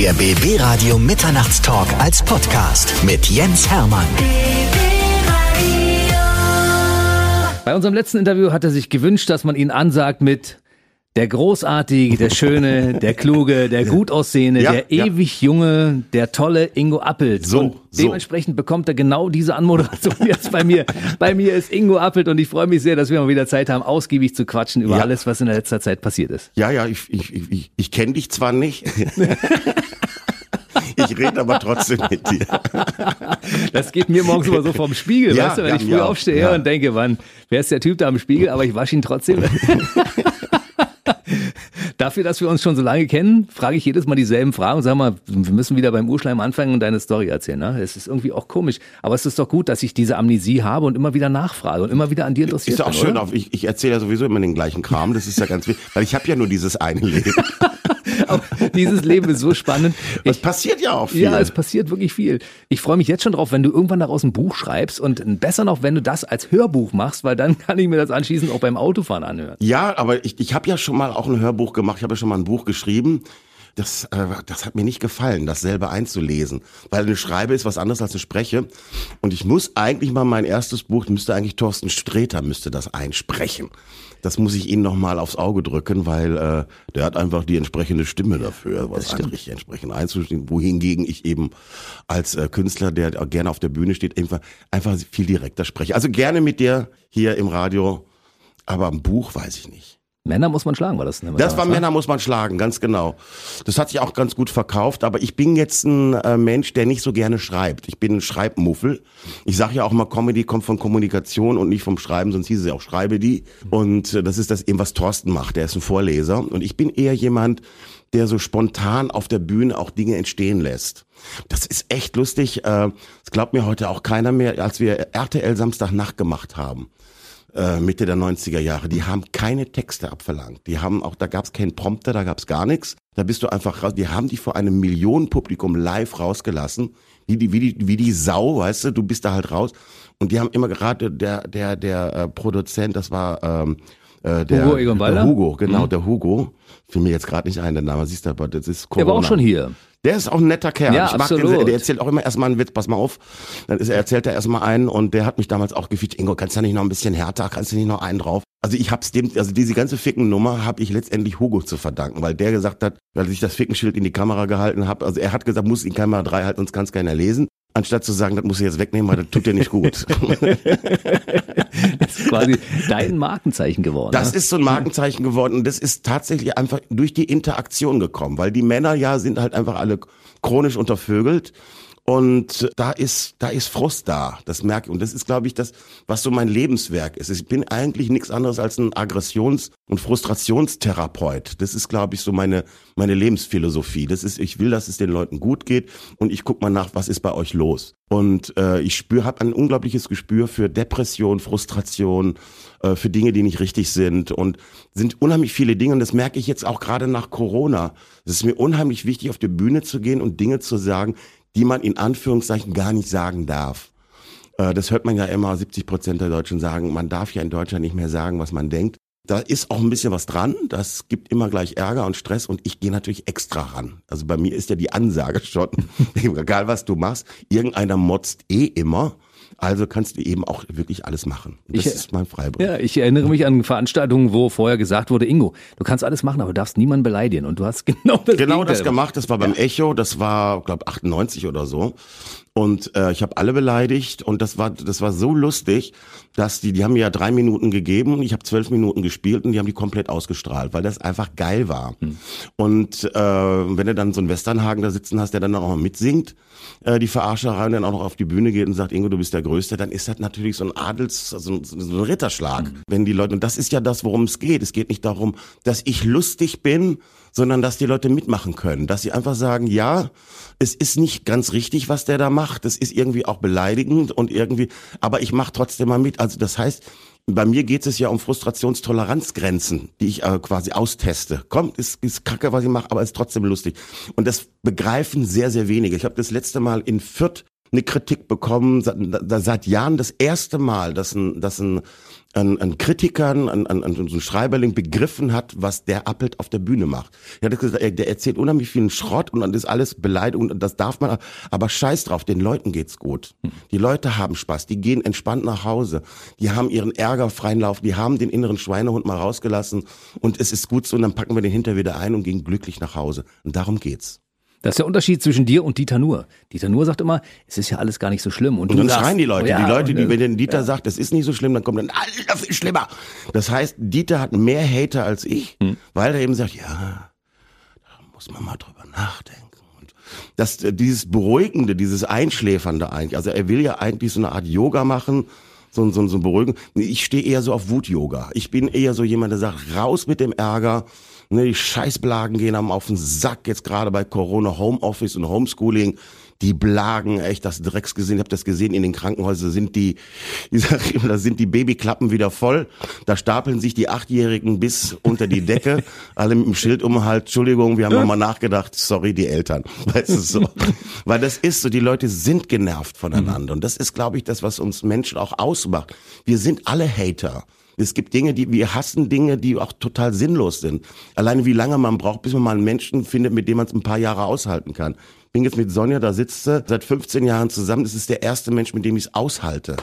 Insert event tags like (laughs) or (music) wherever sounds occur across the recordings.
Der BB Radio Mitternachtstalk als Podcast mit Jens Hermann. Bei unserem letzten Interview hat er sich gewünscht, dass man ihn ansagt mit der großartige, der schöne, der kluge, der gut aussehende, Ja, der ja. ewig junge, der tolle Ingo Appelt. So, und so. dementsprechend bekommt er genau diese Anmoderation (laughs) jetzt bei mir. Bei mir ist Ingo Appelt und ich freue mich sehr, dass wir mal wieder Zeit haben, ausgiebig zu quatschen über Ja. alles, was in der letzter Zeit passiert ist. Ja, ja, ich, ich, ich, ich, kenne dich zwar nicht. (laughs) ich rede aber trotzdem mit dir. Das geht mir morgens immer so vom Spiegel, Ja, weißt du, wenn ja, ich früh auch. aufstehe Ja. und denke, wann, wer ist der Typ da am Spiegel, aber ich wasche ihn trotzdem. (laughs) Dafür, dass wir uns schon so lange kennen, frage ich jedes Mal dieselben Fragen und sag mal, wir müssen wieder beim Urschleim anfangen und deine Story erzählen. Ne? Es ist irgendwie auch komisch. Aber es ist doch gut, dass ich diese Amnesie habe und immer wieder nachfrage und immer wieder an dir interessiert Ist ja auch bin, schön, auf, ich, ich erzähle ja sowieso immer den gleichen Kram, das ist ja ganz wichtig, weil ich habe ja nur dieses eine Leben. (laughs) (laughs) Aber dieses Leben ist so spannend. Es passiert ja auch viel. Ja, es passiert wirklich viel. Ich freue mich jetzt schon drauf, wenn du irgendwann daraus ein Buch schreibst und besser noch, wenn du das als Hörbuch machst, weil dann (laughs) kann ich mir das anschließend auch beim Autofahren anhören. Ja, aber ich, ich habe ja schon mal auch ein Hörbuch gemacht, ich habe ja schon mal ein Buch geschrieben. Das, äh, das hat mir nicht gefallen, das selber einzulesen. Weil eine Schreibe ist was anderes als eine Spreche. Und ich muss eigentlich mal mein erstes Buch, müsste eigentlich Thorsten Sträter müsste das einsprechen. Das muss ich Ihnen nochmal aufs Auge drücken, weil äh, der hat einfach die entsprechende Stimme dafür, was eigentlich entsprechend einzustehen. Wohingegen ich eben als äh, Künstler, der gerne auf der Bühne steht, einfach, einfach viel direkter spreche. Also gerne mit dir hier im Radio, aber ein Buch weiß ich nicht. Männer muss man schlagen, war das? ne? Das war ne? Männer muss man schlagen, ganz genau. Das hat sich auch ganz gut verkauft, aber ich bin jetzt ein äh, Mensch, der nicht so gerne schreibt. Ich bin ein Schreibmuffel. Ich sage ja auch mal, Comedy kommt von Kommunikation und nicht vom Schreiben, sonst hieß es ja auch Schreibe die. Und äh, das ist das eben, was Thorsten macht. Der ist ein Vorleser und ich bin eher jemand, der so spontan auf der Bühne auch Dinge entstehen lässt. Das ist echt lustig. Äh, Das glaubt mir heute auch keiner mehr, als wir RTL Samstagnacht gemacht haben äh, Mitte der 90er Jahre, die haben keine Texte abverlangt. Die haben auch, da gab es keinen Prompter, da gab es gar nichts. Da bist du einfach raus. Die haben die vor einem Millionenpublikum live rausgelassen. Wie die, wie die, wie die Sau, weißt du, du bist da halt raus. Und die haben immer gerade der, der, der äh, Produzent, das war ähm, äh, der, Hugo Egon Balder? der Hugo, genau, der Hugo. Fiel mir jetzt gerade nicht ein, der Name, siehst du, aber das ist Der Corona. war auch schon hier. Der ist auch ein netter Kerl. Ja, ich mag absolut. Den, der erzählt auch immer erstmal einen Witz, pass mal auf. Dann ist, er erzählt er erstmal einen und der hat mich damals auch gefeatured. Ingo, kannst du nicht noch ein bisschen härter, kannst du nicht noch einen drauf? Also ich hab's dem, also diese ganze Ficken-Nummer habe ich letztendlich Hugo zu verdanken, weil der gesagt hat, weil ich das Fickenschild in die Kamera gehalten habe, also er hat gesagt, muss in Kamera 3 halten, sonst kann's keiner lesen. Anstatt zu sagen, das muss ich jetzt wegnehmen, weil das tut dir nicht gut. (laughs) Das ist quasi dein Markenzeichen geworden. Das ne? ist so ein Markenzeichen geworden und das ist tatsächlich einfach durch die Interaktion gekommen, weil die Männer ja sind halt einfach alle chronisch untervögelt und da ist da ist Frust da, das merke ich und das ist glaube ich das, was so mein Lebenswerk ist. Ich bin eigentlich nichts anderes als ein Aggressions- und Frustrationstherapeut. Das ist glaube ich so meine meine Lebensphilosophie. Das ist ich will, dass es den Leuten gut geht und ich guck mal nach, was ist bei euch los. Und äh, ich spüre, habe ein unglaubliches Gespür für Depression, Frustration, äh, für Dinge, die nicht richtig sind und sind unheimlich viele Dinge. Und das merke ich jetzt auch gerade nach Corona. Es ist mir unheimlich wichtig, auf die Bühne zu gehen und Dinge zu sagen, die man in Anführungszeichen gar nicht sagen darf. Äh, das hört man ja immer, 70 Prozent der Deutschen sagen, man darf ja in Deutschland nicht mehr sagen, was man denkt. Da ist auch ein bisschen was dran. Das gibt immer gleich Ärger und Stress und ich gehe natürlich extra ran. Also bei mir ist ja die Ansage schon, (laughs) egal was du machst, irgendeiner motzt eh immer. Also kannst du eben auch wirklich alles machen. Das Ich- ist mein Freibrief. Ja, ich erinnere mich an Veranstaltungen, wo vorher gesagt wurde, Ingo, du kannst alles machen, aber du darfst niemanden beleidigen. Und du hast (laughs) genau das Genau das gemacht. Das war beim Echo. Das war, glaube 98 oder so. Und äh, ich habe alle beleidigt und das war das war so lustig, dass die die haben mir ja drei Minuten gegeben und ich habe zwölf Minuten gespielt und die haben die komplett ausgestrahlt, weil das einfach geil war. Und äh, wenn du dann so einen Westernhagen da sitzen hast, der dann auch noch mitsingt, äh, die Verarscherei und dann auch noch auf die Bühne geht und sagt, Ingo, du bist der Größte, dann ist das natürlich so ein Adels, so ein, so ein Ritterschlag. Wenn die Leute, und das ist ja das, worum es geht. Es geht nicht darum, dass ich lustig bin, sondern dass die Leute mitmachen können. Dass sie einfach sagen, ja, es ist nicht ganz richtig, was der da macht. Das ist irgendwie auch beleidigend und irgendwie, aber ich mache trotzdem mal mit. Also das heißt, bei mir geht es ja um Frustrationstoleranzgrenzen, die ich äh, quasi austeste. Kommt, ist, ist kacke, was ich mache, aber ist trotzdem lustig. Und das begreifen sehr, sehr wenige. Ich habe das letzte Mal in Fürth eine Kritik bekommen, seit, seit Jahren das erste Mal, dass ein, dass ein ein, ein Kritiker, ein, ein, ein, so ein Schreiberling begriffen hat, was der Appelt auf der Bühne macht. Er hat gesagt, der erzählt unheimlich vielen Schrott und dann ist alles Beleidigung und das darf man, aber scheiß drauf, den Leuten geht's gut. Die Leute haben Spaß, die gehen entspannt nach Hause, die haben ihren Ärger freien Lauf, die haben den inneren Schweinehund mal rausgelassen und es ist gut so und dann packen wir den hinter wieder ein und gehen glücklich nach Hause. Und darum geht's. Das ist der Unterschied zwischen dir und Dieter Nuhr. Dieter Nuhr sagt immer, es ist ja alles gar nicht so schlimm. Und, Und dann sagst, schreien die Leute. oh ja, die Leute, die, und, wenn Dieter ja. sagt, das ist nicht so schlimm, dann kommt dann, alles viel schlimmer. Das heißt, Dieter hat mehr Hater als ich, Hm. weil er eben sagt, ja, da muss man mal drüber nachdenken. Und das, äh, dieses Beruhigende, dieses Einschläfernde eigentlich. Also er will ja eigentlich so eine Art Yoga machen, so, so, so ein Beruhigen. Ich stehe eher so auf Wut-Yoga. Ich bin eher so jemand, der sagt, raus mit dem Ärger. Ne, die Scheißblagen gehen einem auf den Sack, jetzt gerade bei Corona, Homeoffice und Homeschooling. Die Blagen, echt, das Drecks gesehen, ich habe das gesehen, in den Krankenhäusern sind die, (laughs) ich sag immer, da sind die Babyklappen wieder voll. Da stapeln sich die Achtjährigen bis unter die Decke, (laughs) alle mit dem Schild um Hals, Entschuldigung, wir haben nochmal nachgedacht, sorry, die Eltern. (laughs) Weißt du so. Weil das ist so, die Leute sind genervt voneinander. Und das ist, glaube ich, das, was uns Menschen auch ausmacht. Wir sind alle Hater. Es gibt Dinge, die wir hassen Dinge, die auch total sinnlos sind. Alleine wie lange man braucht, bis man mal einen Menschen findet, mit dem man es ein paar Jahre aushalten kann. Bin jetzt mit Sonja, da sitzt sie seit 15 Jahren zusammen. Das ist der erste Mensch, mit dem ich es aushalte.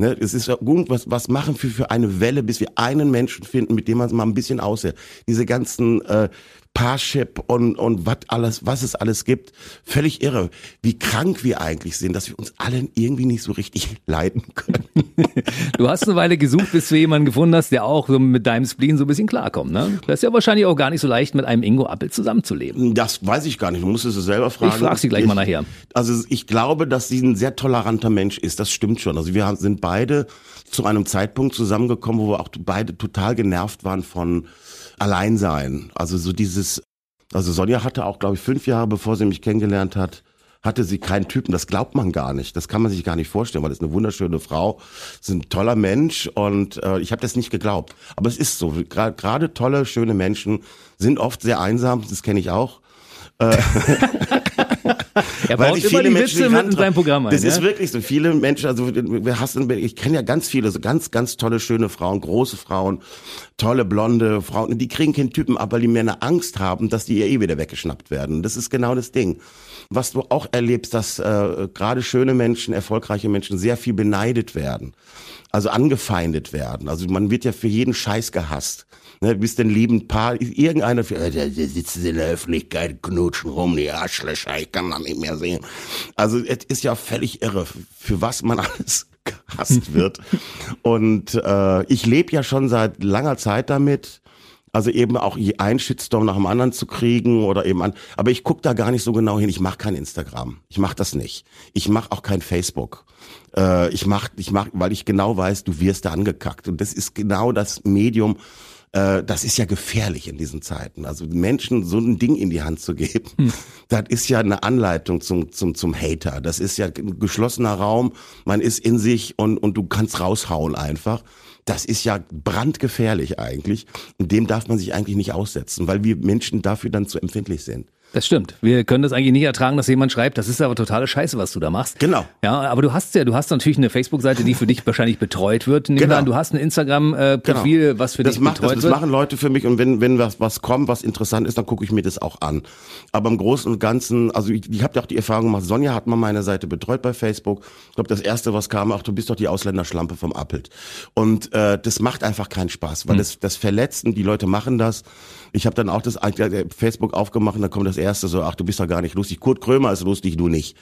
Ne, es ist gut, was, was machen wir für eine Welle, bis wir einen Menschen finden, mit dem man es mal ein bisschen aushält. Diese ganzen äh, Parship und, und was alles, was es alles gibt. Völlig irre, wie krank wir eigentlich sind, dass wir uns alle irgendwie nicht so richtig (laughs) leiden können. Du hast eine Weile gesucht, bis du jemanden gefunden hast, der auch so mit deinem Spleen so ein bisschen klarkommt. Ne? Das ist ja wahrscheinlich auch gar nicht so leicht, mit einem Ingo Appel zusammenzuleben. Das weiß ich gar nicht. Du musst es selber fragen. Ich frag sie gleich mal nachher. Also ich glaube, dass sie ein sehr toleranter Mensch ist. Das stimmt schon. Also wir sind beide zu einem Zeitpunkt zusammengekommen, wo wir auch beide total genervt waren von Alleinsein. Also so dieses, also Sonja hatte auch, glaube ich, fünf Jahre, bevor sie mich kennengelernt hat, hatte sie keinen Typen. Das glaubt man gar nicht. Das kann man sich gar nicht vorstellen, weil das ist eine wunderschöne Frau, ist ein toller Mensch und äh, ich habe das nicht geglaubt. Aber es ist so. Gra- Gerade tolle, schöne Menschen sind oft sehr einsam. Das kenne ich auch. (laughs) (laughs) Er Weil baut sich viele Witze Menschen mit in nicht seinem Programm ein. Das ist ja? wirklich so. Viele Menschen, also wir hassen, ich kenne ja ganz viele, so ganz, ganz tolle, schöne Frauen, große Frauen, tolle, blonde Frauen, die kriegen keinen Typen ab, weil die mehr eine Angst haben, dass die ihr eh wieder weggeschnappt werden. Das ist genau das Ding. Was du auch erlebst, dass äh, gerade schöne Menschen, erfolgreiche Menschen sehr viel beneidet werden. Also angefeindet werden. Also man wird ja für jeden Scheiß gehasst. Ne, bist ein liebend Paar, irgendeiner, äh, der, der sitzt in der Öffentlichkeit, knutschen rum, die Arschlöcher, ich kann man nicht mehr sehen. Also es ist ja völlig irre, für was man (laughs) alles gehasst wird. Und äh, ich lebe ja schon seit langer Zeit damit, also eben auch einen Shitstorm nach dem anderen zu kriegen oder eben an. Aber ich guck da gar nicht so genau hin. Ich mache kein Instagram. Ich mache das nicht. Ich mache auch kein Facebook. Äh, ich mach, ich mach, weil ich genau weiß, du wirst da angekackt. Und das ist genau das Medium. Äh, das ist ja gefährlich in diesen Zeiten. Also Menschen so ein Ding in die Hand zu geben, das ist ja eine Anleitung zum, zum, zum Hater. Das ist ja ein geschlossener Raum. Man ist in sich und, und du kannst raushauen einfach. Das ist ja brandgefährlich eigentlich. Und dem darf man sich eigentlich nicht aussetzen, weil wir Menschen dafür dann zu empfindlich sind. Das stimmt. Wir können das eigentlich nicht ertragen, dass jemand schreibt, das ist aber totale Scheiße, was du da machst. Genau. Ja, aber du hast ja, du hast natürlich eine Facebook-Seite, die für dich wahrscheinlich betreut wird. Nehmen wir Genau. an, du hast ein Instagram-Profil, was für das dich macht, das, betreut das wird. machen Leute für mich und wenn wenn was was kommt, was interessant ist, dann gucke ich mir das auch an. Aber im Großen und Ganzen, also ich, ich habe ja auch die Erfahrung gemacht, Sonja hat mal meine Seite betreut bei Facebook. Ich glaube, das erste, was kam, ach, du bist doch die Ausländerschlampe vom Appelt. Und äh, das macht einfach keinen Spaß, weil das das verletzt und die Leute machen das. Ich habe dann auch das äh, Facebook aufgemacht und da kommt das erste so, ach, du bist doch gar nicht lustig. Kurt Krömer ist lustig, du nicht.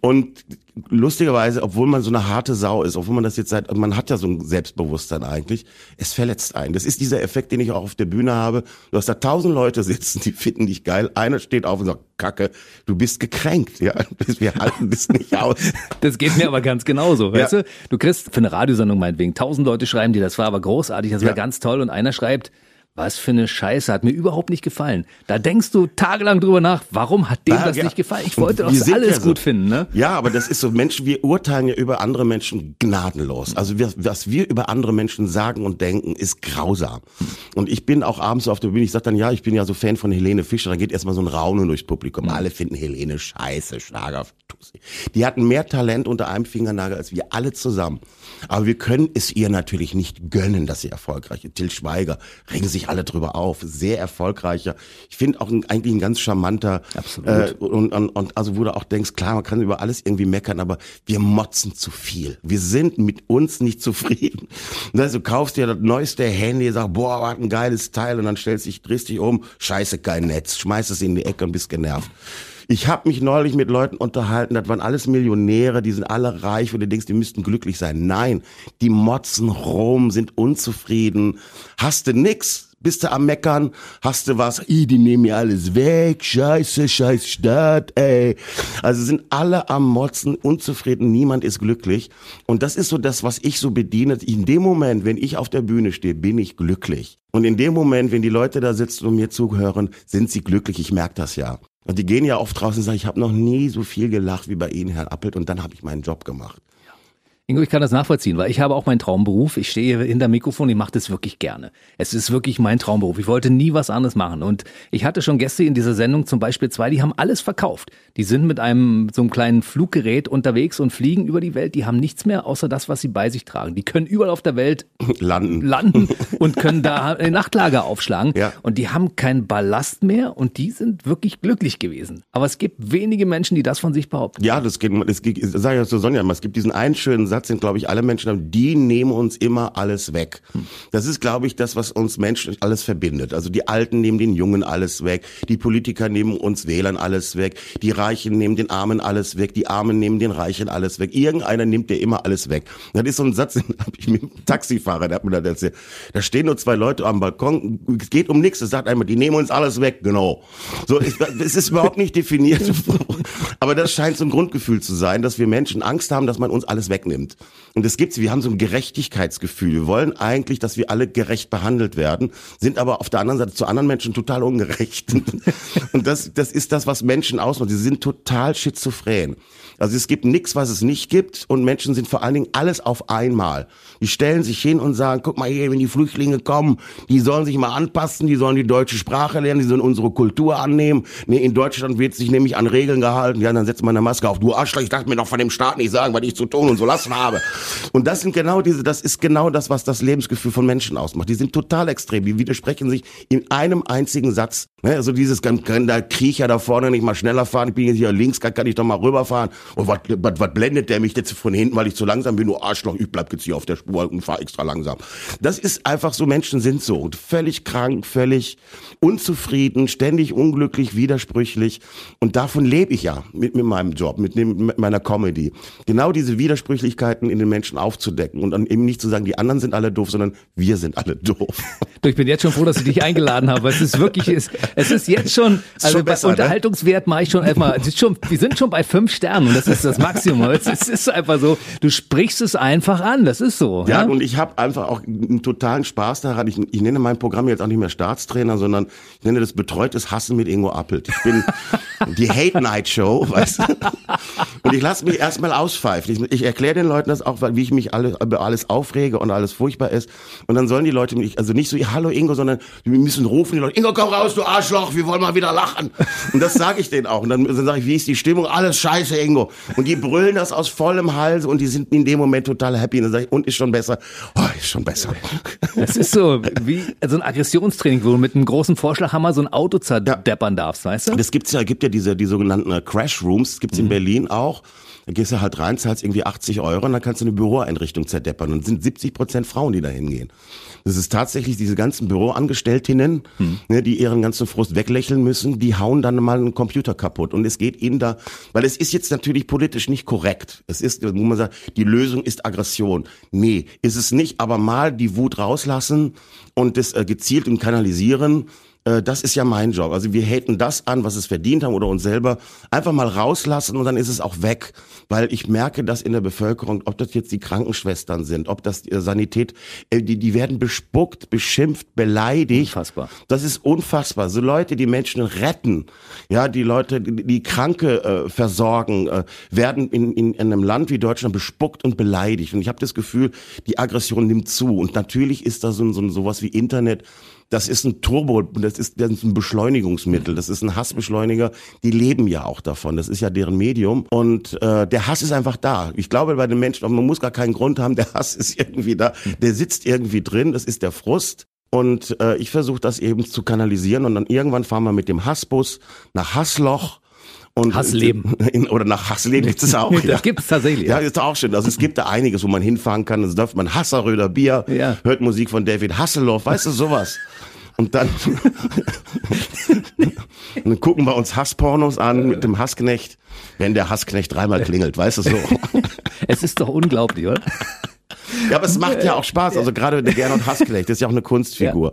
Und lustigerweise, obwohl man so eine harte Sau ist, obwohl man das jetzt seit, man hat ja so ein Selbstbewusstsein eigentlich, es verletzt einen. Das ist dieser Effekt, den ich auch auf der Bühne habe. Du hast da tausend Leute sitzen, die finden dich geil. Einer steht auf und sagt, Kacke, du bist gekränkt. Ja, (laughs) wir halten das nicht aus. Das geht mir aber ganz genauso, weißt Ja. du? Du kriegst für eine Radiosendung meinetwegen tausend Leute schreiben dir, das war aber großartig, das war Ja. ganz toll und einer schreibt, was für eine Scheiße, hat mir überhaupt nicht gefallen. Da denkst du tagelang drüber nach, warum hat dem Ja, das ja. nicht gefallen? Ich wollte doch alles ja so. gut finden, ne? Ja, aber das ist so, Menschen, wir urteilen ja über andere Menschen gnadenlos. Also wir, was wir über andere Menschen sagen und denken, ist grausam. Und ich bin auch abends so auf der Bühne, ich sag dann, ja, ich bin ja so Fan von Helene Fischer, da geht erstmal so ein Raunen durchs Publikum. Alle finden Helene scheiße, Schlager, Tussi. Die hatten mehr Talent unter einem Fingernagel als wir alle zusammen. Aber wir können es ihr natürlich nicht gönnen, dass sie erfolgreich ist. Till Schweiger, regen sich alle drüber auf. Sehr erfolgreicher. Ich finde auch ein, eigentlich ein ganz charmanter. Absolut. Äh, und, und, und also wo du auch denkst, klar, man kann über alles irgendwie meckern, aber wir motzen zu viel. Wir sind mit uns nicht zufrieden. Und (laughs) also, du kaufst dir das neueste Handy, sagst, boah, was ein geiles Teil und dann stellst dich, drehst dich um, scheiße, kein Netz, schmeißt es in die Ecke und bist genervt. Ich habe mich neulich mit Leuten unterhalten, das waren alles Millionäre, die sind alle reich, wo du denkst, die müssten glücklich sein. Nein, die motzen rum, sind unzufrieden. Hast du nix, bist du am Meckern, hast du was, i, die nehmen mir alles weg, scheiße, scheiß Stadt, ey. Also sind alle am Motzen, unzufrieden, niemand ist glücklich. Und das ist so das, was ich so bediene. In dem Moment, wenn ich auf der Bühne stehe, bin ich glücklich. Und in dem Moment, wenn die Leute da sitzen und mir zuhören, sind sie glücklich. Ich merke das ja. Und die gehen ja oft draußen und sagen, ich habe noch nie so viel gelacht wie bei Ihnen, Herr Appelt, und dann habe ich meinen Job gemacht. Ingo, ich kann das nachvollziehen, weil ich habe auch meinen Traumberuf. Ich stehe hinter Mikrofon, ich mache das wirklich gerne. Es ist wirklich mein Traumberuf. Ich wollte nie was anderes machen. Und ich hatte schon Gäste in dieser Sendung, zum Beispiel zwei, die haben alles verkauft. Die sind mit einem so einem kleinen Fluggerät unterwegs und fliegen über die Welt. Die haben nichts mehr außer das, was sie bei sich tragen. Die können überall auf der Welt (laughs) Landen. landen (laughs) und können da ein Nachtlager aufschlagen. Ja. Und die haben keinen Ballast mehr und die sind wirklich glücklich gewesen. Aber es gibt wenige Menschen, die das von sich behaupten. Ja, das geht, das geht, das sag ich zu Sonja immer, es gibt diesen einen schönen Satz, den glaube ich alle Menschen haben, die nehmen uns immer alles weg. Das ist glaube ich das, was uns Menschen alles verbindet. Also die Alten nehmen den Jungen alles weg, die Politiker nehmen uns Wählern alles weg, die Reichen nehmen den Armen alles weg, die Armen nehmen den Reichen alles weg. Irgendeiner nimmt dir immer alles weg. Das ist so ein Satz, den habe ich mit einem Taxifahrer, der hat mir das erzählt. Da stehen nur zwei Leute am Balkon, es geht um nichts, es sagt einmal, die nehmen uns alles weg, genau. So, es ist überhaupt nicht definiert. (laughs) Aber das scheint so ein Grundgefühl zu sein, dass wir Menschen Angst haben, dass man uns alles wegnimmt. Und es gibt's, wir haben so ein Gerechtigkeitsgefühl. Wir wollen eigentlich, dass wir alle gerecht behandelt werden, sind aber auf der anderen Seite zu anderen Menschen total ungerecht. (laughs) Und das, das ist das, was Menschen ausmacht. Sie sind total schizophren. Also es gibt nichts, was es nicht gibt und Menschen sind vor allen Dingen alles auf einmal. Die stellen sich hin und sagen, guck mal hier, wenn die Flüchtlinge kommen, die sollen sich mal anpassen, die sollen die deutsche Sprache lernen, die sollen unsere Kultur annehmen. Nee, in Deutschland wird sich nämlich an Regeln gehalten. Ja, dann setzt man eine Maske auf. Du Arschloch, ich dachte mir doch von dem Staat nicht sagen, was ich zu tun und so lassen habe. Und das sind genau diese, das ist genau das, was das Lebensgefühl von Menschen ausmacht. Die sind total extrem. Die widersprechen sich in einem einzigen Satz. Also dieses, kann, kann der Kriecher da vorne nicht mal schneller fahren? Ich bin jetzt hier links, kann, kann ich doch mal rüberfahren. Und was, blendet der mich jetzt von hinten, weil ich zu langsam bin? Du Arschloch, ich bleib jetzt hier auf der Spur und fahr extra langsam. Das ist einfach so, Menschen sind so. Und Völlig krank, völlig unzufrieden, ständig unglücklich, widersprüchlich. Und davon lebe ich ja mit, mit meinem Job, mit, dem, mit meiner Comedy. Genau diese Widersprüchlichkeiten in den Menschen aufzudecken und dann eben nicht zu sagen, die anderen sind alle doof, sondern wir sind alle doof. Ich bin jetzt schon froh, dass ich dich eingeladen habe. Es ist wirklich, es, (laughs) es ist jetzt schon, (laughs) also schon bei besser, ne? Unterhaltungswert mache ich schon ist schon, wir sind schon bei fünf Sternen und das ist das Maximum. (laughs) Es ist, einfach so, du sprichst es einfach an, das ist so. Ja, und ich habe einfach auch einen totalen Spaß daran. Ich, ich nenne mein Programm jetzt auch nicht mehr Staatstrainer, sondern ich nenne das betreutes Hassen mit Ingo Appelt. Ich bin (laughs) die Hate Night Show, weißt du? Und ich lasse mich erstmal auspfeifen. Ich, ich erkläre den Leuten das auch, weil- wie ich mich alle, über alles aufrege und alles furchtbar ist. Und dann sollen die Leute mich, also nicht so, hallo Ingo, sondern wir müssen rufen die Leute, Ingo, komm raus, du Arschloch, wir wollen mal wieder lachen. Und das sage ich denen auch. Und dann, dann sage ich, wie ist die Stimmung? Alles scheiße, Ingo. Und die brüllen das aus vollem Hals und die sind in dem Moment total happy. Und dann sage ich, und ist schon besser? Oh, ist schon besser. Es ist so wie so ein Aggressionstraining, wo du mit einem großen Vorschlaghammer so ein Auto zerdeppern darfst, weißt du? Das gibt's ja, gibt ja diese, die sogenannten äh, Crash Rooms, das gibt's in Berlin auch. Da gehst du halt rein, zahlst irgendwie 80 Euro und dann kannst du eine Büroeinrichtung zerdeppern. Und es sind 70 Prozent Frauen, die da hingehen. Das ist tatsächlich diese ganzen Büroangestelltinnen, ne, die ihren ganzen Frust weglächeln müssen, die hauen dann mal einen Computer kaputt. Und es geht ihnen da, weil es ist jetzt natürlich politisch nicht korrekt. Es ist, wo man sagt, die Lösung ist Aggression. Nee, ist es nicht, aber mal die Wut rauslassen und das äh, gezielt und kanalisieren Äh, das ist ja mein Job. Also wir haten das an, was es verdient haben oder uns selber einfach mal rauslassen und dann ist es auch weg. Weil ich merke, dass in der Bevölkerung, ob das jetzt die Krankenschwestern sind, ob das die Sanität, äh, die, die werden bespuckt, beschimpft, beleidigt. Unfassbar. Das ist unfassbar. So Leute, die Menschen retten, ja, die Leute, die, die Kranke äh, versorgen, äh, werden in, in, in einem Land wie Deutschland bespuckt und beleidigt. Und ich habe das Gefühl, die Aggression nimmt zu. Und natürlich ist da so, so sowas wie Internet das ist ein Turbo, das ist, das ist ein Beschleunigungsmittel, das ist ein Hassbeschleuniger. Die leben ja auch davon, das ist ja deren Medium. Und äh, der Hass ist einfach da. Ich glaube bei den Menschen, man muss gar keinen Grund haben, der Hass (laughs) ist irgendwie da, der sitzt irgendwie drin, das ist der Frust. Und äh, ich versuche das eben zu kanalisieren und dann irgendwann fahren wir mit dem Hassbus nach Hassloch und Hassleben. (laughs) In, oder nach Hassleben gibt es auch. (laughs) das ja. gibt es tatsächlich. Ja, ist auch schön. Also es gibt da einiges, wo man hinfahren kann. Es läuft man Hasseröder Bier, Ja. hört Musik von David Hasselhoff, weißt du, sowas. Und dann, und (laughs) dann gucken wir uns Hasspornos an mit dem Hassknecht, wenn der Hassknecht dreimal klingelt, weißt du so. Es ist doch unglaublich, oder? (laughs) Ja, aber es macht ja auch Spaß. Also gerade der Gernot Hassknecht, das ist ja auch eine Kunstfigur.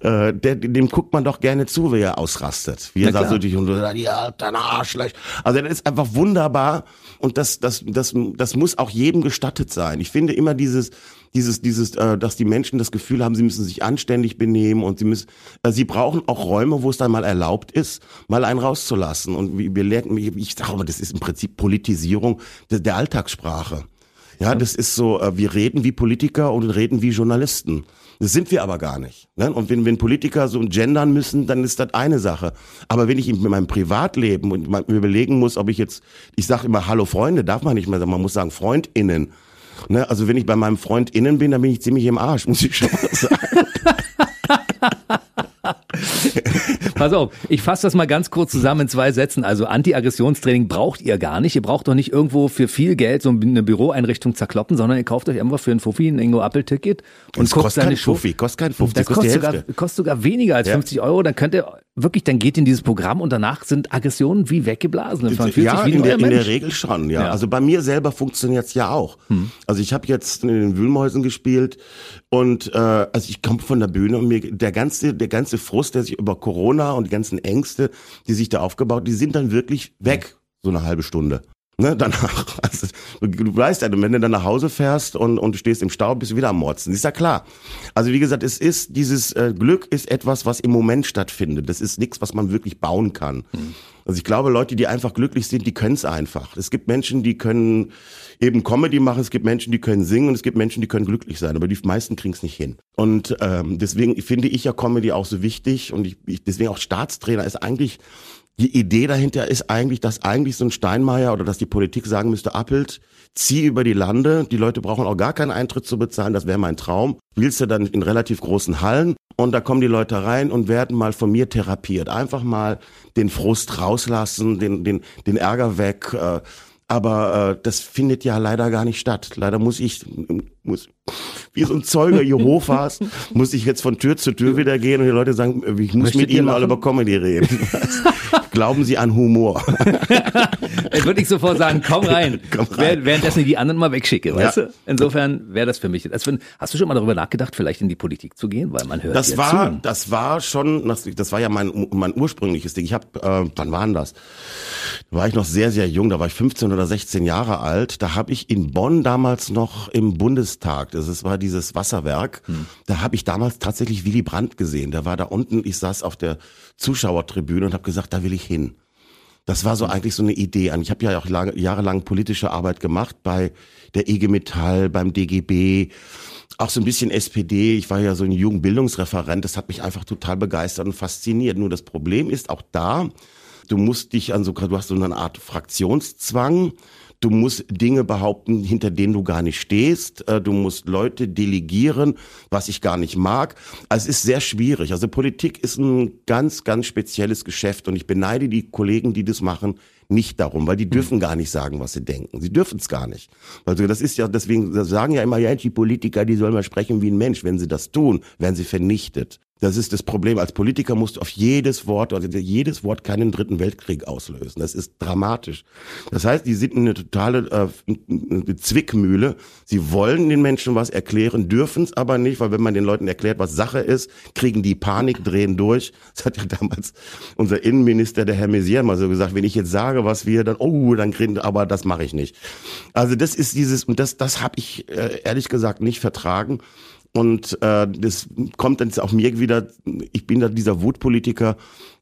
Äh, der, dem guckt man doch gerne zu, wie er ausrastet. Wie er da so durch und so sagt, ja, dein Arschlecht. Also das ist einfach wunderbar und das, das, das, das muss auch jedem gestattet sein. Ich finde immer dieses, dieses, dieses, äh, dass die Menschen das Gefühl haben, sie müssen sich anständig benehmen und sie müssen, äh, sie brauchen auch Räume, wo es dann mal erlaubt ist, mal einen rauszulassen. Und wir, lernen, ich, ich sage mal, das ist im Prinzip Politisierung der, der Alltagssprache. Ja, das ist so, äh, wir reden wie Politiker und reden wie Journalisten. Das sind wir aber gar nicht. Ne? Und wenn, wenn Politiker so gendern müssen, dann ist das eine Sache. Aber wenn ich in meinem Privatleben und mir überlegen muss, ob ich jetzt, ich sage immer Hallo Freunde, darf man nicht mehr sagen, man muss sagen FreundInnen. Ne? Also wenn ich bei meinem FreundInnen bin, dann bin ich ziemlich im Arsch, muss ich schon mal sagen. (laughs) (laughs) Pass auf, ich fasse das mal ganz kurz zusammen in zwei Sätzen. Also Anti-Aggressionstraining braucht ihr gar nicht. Ihr braucht doch nicht irgendwo für viel Geld so eine Büroeinrichtung zerkloppen, sondern ihr kauft euch einfach für einen Fuffi ein Ingo-Apple-Ticket und Das guckt kostet seine Show. Fuffi, kostet kein Fuffi, Das kostet sogar, kostet sogar weniger als Ja. 50 Euro. Dann könnt ihr wirklich, dann geht in dieses Programm und danach sind Aggressionen wie weggeblasen. Man fühlt ja, sich wie in der, in der. Regel schon, ja. Ja. Also bei mir selber funktioniert's ja auch. Also ich habe jetzt in den Wühlmäusen gespielt und äh, also ich komme von der Bühne und mir der ganze der ganze Frust, der sich über Corona und die ganzen Ängste, die sich da aufgebaut, die sind dann wirklich weg, so eine halbe Stunde. Ne, danach. (laughs) Also, du, weißt ja, wenn du dann nach Hause fährst und, und du stehst im Stau, bist du wieder am Motzen. Ist ja klar. Also wie gesagt, es ist dieses äh, Glück ist etwas, was im Moment stattfindet. Das ist nichts, was man wirklich bauen kann. Also ich glaube, Leute, die einfach glücklich sind, die können es einfach. Es gibt Menschen, die können eben Comedy machen, es gibt Menschen, die können singen und es gibt Menschen, die können glücklich sein, aber die meisten kriegen es nicht hin. Und ähm, deswegen finde ich ja Comedy auch so wichtig und ich, ich deswegen auch Staatstrainer ist eigentlich die Idee dahinter ist eigentlich, dass eigentlich so ein Steinmeier oder dass die Politik sagen müsste, Appelt, zieh über die Lande, die Leute brauchen auch gar keinen Eintritt zu bezahlen, das wäre mein Traum. Spielst du dann in relativ großen Hallen und da kommen die Leute rein und werden mal von mir therapiert. Einfach mal den Frust rauslassen, den, den, den Ärger weg. Äh, aber äh, das findet ja leider gar nicht statt. Leider muss ich, muss, wie so ein Zeuge (laughs) Jehovas, muss ich jetzt von Tür zu Tür wieder gehen und die Leute sagen, ich muss Möchtet mit ihnen mal über Comedy reden. (laughs) Glauben Sie an Humor? Dann würde ich sofort sagen, komm rein. (laughs) Komm rein. Während- Währenddessen ich die anderen mal wegschicke, weißt Ja. du? Insofern wäre das für mich. Find- hast du schon mal darüber nachgedacht, vielleicht in die Politik zu gehen? Weil man hört Das dir war, zu. das war schon, das, das war ja mein, mein ursprüngliches Ding. Ich habe, äh, wann war denn das? Da war ich noch sehr, sehr jung, da war ich 15 oder 16 Jahre alt. Da habe ich in Bonn damals noch im Bundestag, das ist, war dieses Wasserwerk, da habe ich damals tatsächlich Willy Brandt gesehen. Der war da unten, ich saß auf der Zuschauertribüne und habe gesagt, da will ich hin. Das war so eigentlich so eine Idee. Ich habe ja auch lange, jahrelang politische Arbeit gemacht bei der IG Metall, beim DGB, auch so ein bisschen SPD. Ich war ja so ein Jugendbildungsreferent. Das hat mich einfach total begeistert und fasziniert. Nur das Problem ist auch da, du musst dich an so, du hast so eine Art Fraktionszwang. Du musst Dinge behaupten, hinter denen du gar nicht stehst. Äh, Du musst Leute delegieren, was ich gar nicht mag. Also es ist sehr schwierig. Also Politik ist ein ganz, ganz spezielles Geschäft und ich beneide die Kollegen, die das machen, nicht darum, weil die dürfen gar nicht sagen, was sie denken. Sie dürfen es gar nicht. Also das ist ja, deswegen sagen ja immer, ja, die Politiker, die sollen mal sprechen wie ein Mensch. Wenn sie das tun, werden sie vernichtet. Das ist das Problem. Als Politiker musst du auf jedes Wort, also jedes Wort keinen dritten Weltkrieg auslösen. Das ist dramatisch. Das heißt, die sind eine totale äh, Zwickmühle. Sie wollen den Menschen was erklären, dürfen es aber nicht, weil wenn man den Leuten erklärt, was Sache ist, kriegen die Panik, drehen durch. Das hat ja damals unser Innenminister, der Herr Messier, mal so gesagt, wenn ich jetzt sage, was wir, dann, oh, dann kriegen, aber das mache ich nicht. Also das ist dieses, und das, das habe ich äh, ehrlich gesagt nicht vertragen. Und äh, das kommt dann auch mir wieder, ich bin da dieser Wutpolitiker,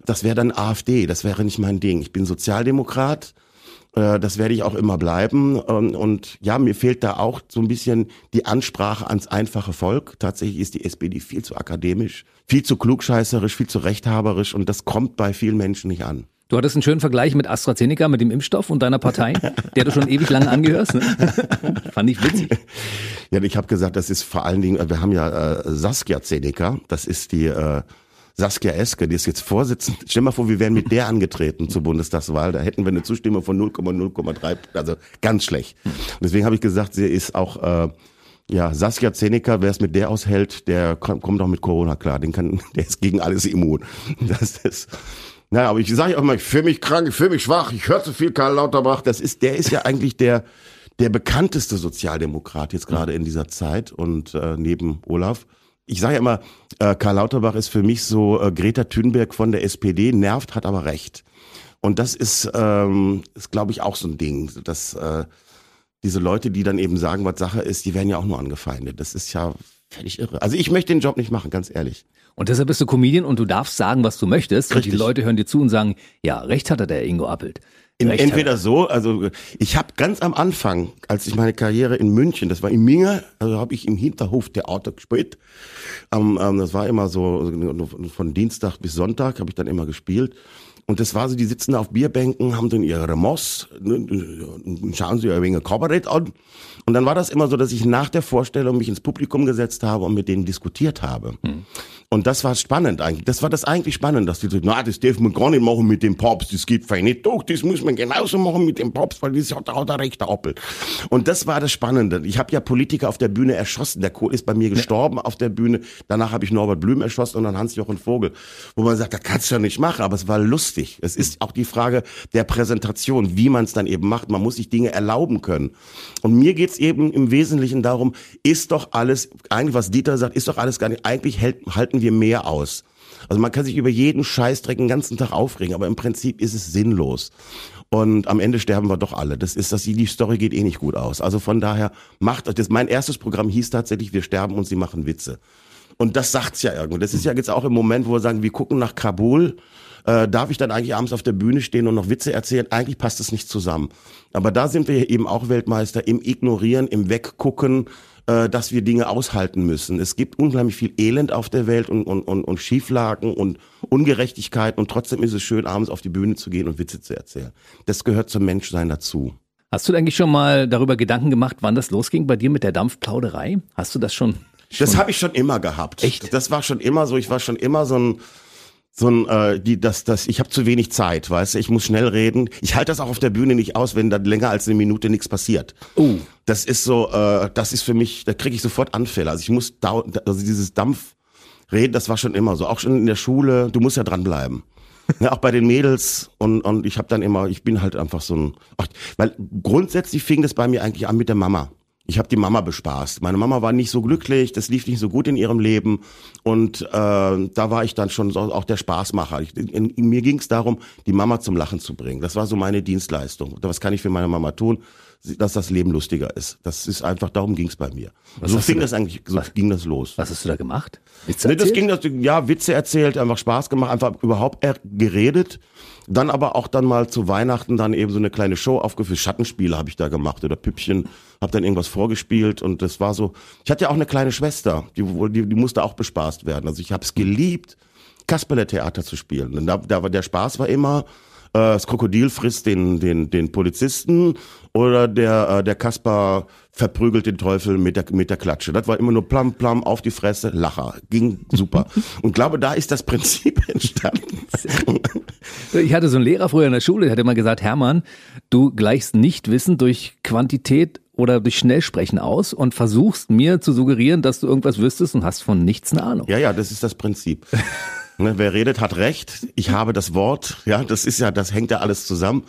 das wäre dann AfD, das wäre nicht mein Ding. Ich bin Sozialdemokrat, äh, das werde ich auch immer bleiben. Und, und ja, mir fehlt da auch so ein bisschen die Ansprache ans einfache Volk. Tatsächlich ist die SPD viel zu akademisch, viel zu klugscheißerisch, viel zu rechthaberisch und das kommt bei vielen Menschen nicht an. Du hattest einen schönen Vergleich mit AstraZeneca, mit dem Impfstoff und deiner Partei, (laughs) der du schon ewig lange angehörst. Ne? (laughs) Fand ich witzig. Ja, ich habe gesagt, das ist vor allen Dingen, wir haben ja äh, Saskia Zeneca, das ist die äh, Saskia Eske, die ist jetzt Vorsitzende. Stell dir mal vor, wir wären mit der angetreten zur Bundestagswahl, da hätten wir eine Zustimmung von 0,0,3, also ganz schlecht. Und deswegen habe ich gesagt, sie ist auch äh, ja, Saskia Zeneca, wer es mit der aushält, der kommt auch mit Corona klar. Den kann, (laughs) der ist gegen alles immun. Das ist, naja, aber ich sage auch immer, ich fühle mich krank, ich fühle mich schwach, ich höre zu viel Karl Lauterbach. Das ist, der ist ja eigentlich der, der bekannteste Sozialdemokrat jetzt gerade in dieser Zeit und äh, neben Olaf. Ich sage ja immer, äh, Karl Lauterbach ist für mich so äh, Greta Thunberg von der SPD, nervt, hat aber recht. Und das ist, ähm, ist glaube ich, auch so ein Ding, dass äh, diese Leute, die dann eben sagen, was Sache ist, die werden ja auch nur angefeindet. Das ist ja völlig irre. Also ich möchte den Job nicht machen, ganz ehrlich. Und deshalb bist du Comedian und du darfst sagen, was du möchtest. Richtig. Und die Leute hören dir zu und sagen, ja, recht hat er, der Ingo Appelt. Recht Entweder so, also ich habe ganz am Anfang, als ich meine Karriere in München, das war in Minge, also habe ich im Hinterhof Theater gespielt. Ähm, ähm, das war immer so von Dienstag bis Sonntag habe ich dann immer gespielt. Und das war so, die sitzen da auf Bierbänken, haben dann ihre Moss, ne, schauen sie ein wenig Kabarett an. Und dann war das immer so, dass ich nach der Vorstellung mich ins Publikum gesetzt habe und mit denen diskutiert habe. Hm. Und das war spannend eigentlich. Das war das eigentlich spannend, dass die so, na, das darf man gar nicht machen mit dem Papst, das geht fein nicht. Doch, das muss man genauso machen mit dem Papst, weil das hat auch der rechte Appel. Und das war das Spannende. Ich habe ja Politiker auf der Bühne erschossen. Der Kohl ist bei mir gestorben auf der Bühne. Danach habe ich Norbert Blüm erschossen und dann Hans-Jochen Vogel. Wo man sagt, das kannst du ja nicht machen, aber es war lustig. Es ist auch die Frage der Präsentation, wie man es dann eben macht. Man muss sich Dinge erlauben können. Und mir geht's eben im Wesentlichen darum, ist doch alles, eigentlich was Dieter sagt, ist doch alles gar nicht, eigentlich hält, halten wir mehr aus. Also man kann sich über jeden Scheißdreck den ganzen Tag aufregen, aber im Prinzip ist es sinnlos. Und am Ende sterben wir doch alle. Das ist, dass die Story geht eh nicht gut aus. Also von daher macht das. Mein erstes Programm hieß tatsächlich, wir sterben und sie machen Witze. Und das sagt's ja irgendwo. Das ist ja jetzt auch im Moment, wo wir sagen, wir gucken nach Kabul. Äh, darf ich dann eigentlich abends auf der Bühne stehen und noch Witze erzählen? Eigentlich passt es nicht zusammen. Aber da sind wir eben auch Weltmeister im Ignorieren, im Weggucken, äh, dass wir Dinge aushalten müssen. Es gibt unheimlich viel Elend auf der Welt und, und, und, und Schieflagen und Ungerechtigkeit und trotzdem ist es schön, abends auf die Bühne zu gehen und Witze zu erzählen. Das gehört zum Menschsein dazu. Hast du eigentlich schon mal darüber Gedanken gemacht, wann das losging bei dir mit der Dampfplauderei? Hast du das schon? schon? Das habe ich schon immer gehabt. Echt? Das war schon immer so. Ich war schon immer so ein so ein, äh, die, das, das, ich habe zu wenig Zeit, weißt du, ich muss schnell reden. Ich halte das auch auf der Bühne nicht aus, wenn da länger als eine Minute nichts passiert. Uh. Das ist so, äh, das ist für mich, da kriege ich sofort Anfälle. Also ich muss da, also dieses Dampfreden, das war schon immer so. Auch schon in der Schule, du musst ja dranbleiben. (laughs) ja, auch bei den Mädels und, und ich habe dann immer, ich bin halt einfach so ein, ach, weil grundsätzlich fing das bei mir eigentlich an mit der Mama ich habe die Mama bespaßt. Meine Mama war nicht so glücklich, das lief nicht so gut in ihrem Leben und äh, da war ich dann schon so, auch der Spaßmacher. Ich, in, in, mir ging es darum, die Mama zum Lachen zu bringen. Das war so meine Dienstleistung. Was kann ich für meine Mama tun, dass das Leben lustiger ist? Das ist einfach, darum ging es bei mir. Was so fing da, das eigentlich, so was, ging das los. Was hast du da gemacht? Witze nee, das ging das, ja, Witze erzählt, einfach Spaß gemacht, einfach überhaupt geredet. Dann aber auch dann mal zu Weihnachten dann eben so eine kleine Show aufgeführt. Schattenspiele habe ich da gemacht oder Püppchen, habe dann irgendwas vorgespielt und das war so. Ich hatte ja auch eine kleine Schwester, die, die, die musste auch bespaßt werden. Also ich habe es geliebt, Kasperle-Theater zu spielen. Und da, da der Spaß war immer, äh, das Krokodil frisst den, den, den Polizisten oder der, äh, der Kasper verprügelt den Teufel mit der, mit der Klatsche. Das war immer nur plam, plam auf die Fresse, Lacher. Ging super. (laughs) Und glaube, da ist das Prinzip (laughs) entstanden. Ich hatte so einen Lehrer früher in der Schule, der hat immer gesagt, Hermann, du gleichst nicht Wissen durch Quantität oder durch Schnellsprechen aus und versuchst mir zu suggerieren, dass du irgendwas wüsstest und hast von nichts eine Ahnung. Ja, ja, das ist das Prinzip. (laughs) ne, wer redet, hat recht. Ich habe das Wort. Ja, das ist ja, das hängt ja alles zusammen.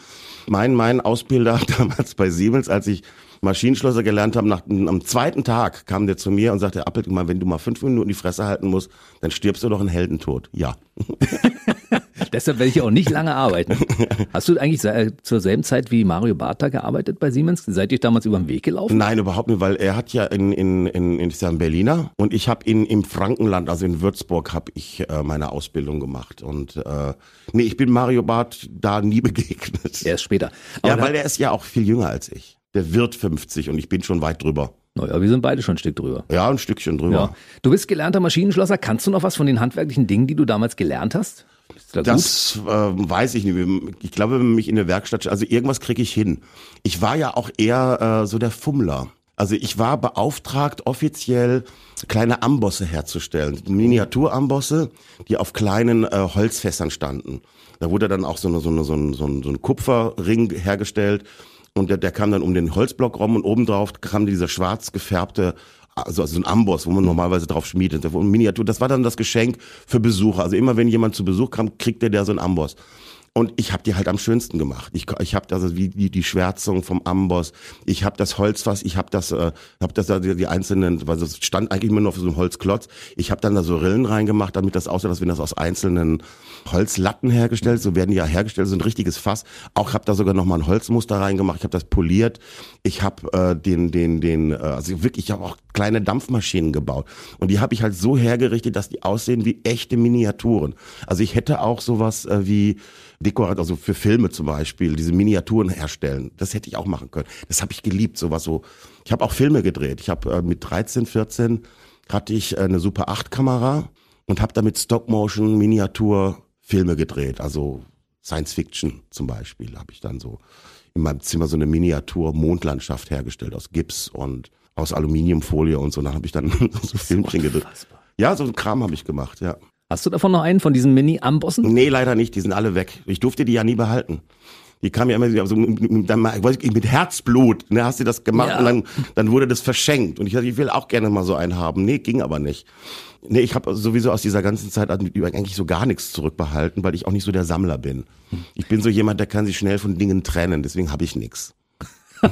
Mein, mein Ausbilder (laughs) damals bei Siemens, als ich Maschinenschlosser gelernt habe, nach, am zweiten Tag kam der zu mir und sagte, Appelt, wenn du mal fünf Minuten die Fresse halten musst, dann stirbst du doch einen Heldentod. Ja. (laughs) Deshalb werde ich auch nicht lange arbeiten. (laughs) Hast du eigentlich zur selben Zeit wie Mario Bartha gearbeitet bei Siemens? Seid ihr damals über den Weg gelaufen? Nein, überhaupt nicht, weil er hat ja in, in, in, in, in Berliner und ich habe ihn im Frankenland, also in Würzburg, habe ich äh, meine Ausbildung gemacht. Und äh, nee, ich bin Mario Barth da nie (laughs) begegnet. Erst später. Aber ja, weil er ist ja auch viel jünger als ich. Der wird 50 und ich bin schon weit drüber. Naja, wir sind beide schon ein Stück drüber. Ja, ein Stückchen drüber. Ja. Du bist gelernter Maschinenschlosser. Kannst du noch was von den handwerklichen Dingen, die du damals gelernt hast? Da das äh, weiß ich nicht. Ich glaube, wenn mich in der Werkstatt, also irgendwas kriege ich hin. Ich war ja auch eher äh, so der Fummler. Also ich war beauftragt, offiziell kleine Ambosse herzustellen. Miniaturambosse, die auf kleinen äh, Holzfässern standen. Da wurde dann auch so, eine, so, eine, so, ein, so, ein, so ein Kupferring hergestellt und der, der kam dann um den Holzblock rum und obendrauf kam dieser schwarz gefärbte also, also ein Amboss, wo man normalerweise drauf schmiedet, Miniatur. Das war dann das Geschenk für Besucher. Also immer wenn jemand zu Besuch kam, kriegte der so ein Amboss. Und ich habe die halt am schönsten gemacht. Ich, ich habe also wie die, die Schwärzung vom Amboss. Ich habe das Holzfass. Ich habe das, äh, habe das da die, die einzelnen, weil es stand eigentlich immer nur auf so einem Holzklotz. Ich habe dann da so Rillen reingemacht, damit das aussieht, als wenn das aus einzelnen Holzlatten hergestellt. So werden die ja hergestellt, so ein richtiges Fass. Auch habe da sogar noch mal ein Holzmuster reingemacht. Ich habe das poliert. Ich habe äh, den, den, den, äh, also wirklich, ich habe auch kleine Dampfmaschinen gebaut. Und die habe ich halt so hergerichtet, dass die aussehen wie echte Miniaturen. Also ich hätte auch sowas äh, wie Dekorat, also für Filme zum Beispiel, diese Miniaturen herstellen. Das hätte ich auch machen können. Das habe ich geliebt, sowas so. Ich habe auch Filme gedreht. Ich habe äh, mit 13, 14 hatte ich äh, eine Super 8 Kamera und habe damit Stop-Motion Miniatur Filme gedreht. Also Science Fiction zum Beispiel habe ich dann so in meinem Zimmer so eine Miniatur Mondlandschaft hergestellt aus Gips und aus Aluminiumfolie und so. Dann habe ich dann (laughs) so Filmchen gedreht. Ja, so ein Kram habe ich gemacht, ja. Hast du davon noch einen von diesen Mini-Ambossen? Nee, leider nicht. Die sind alle weg. Ich durfte die ja nie behalten. Die kamen ja immer so mit Herzblut. Ne, hast du das gemacht ja. und dann, dann wurde das verschenkt. Und ich dachte, ich will auch gerne mal so einen haben. Nee, ging aber nicht. Nee, ich habe sowieso aus dieser ganzen Zeit eigentlich so gar nichts zurückbehalten, weil ich auch nicht so der Sammler bin. Ich bin so jemand, der kann sich schnell von Dingen trennen, deswegen habe ich nichts.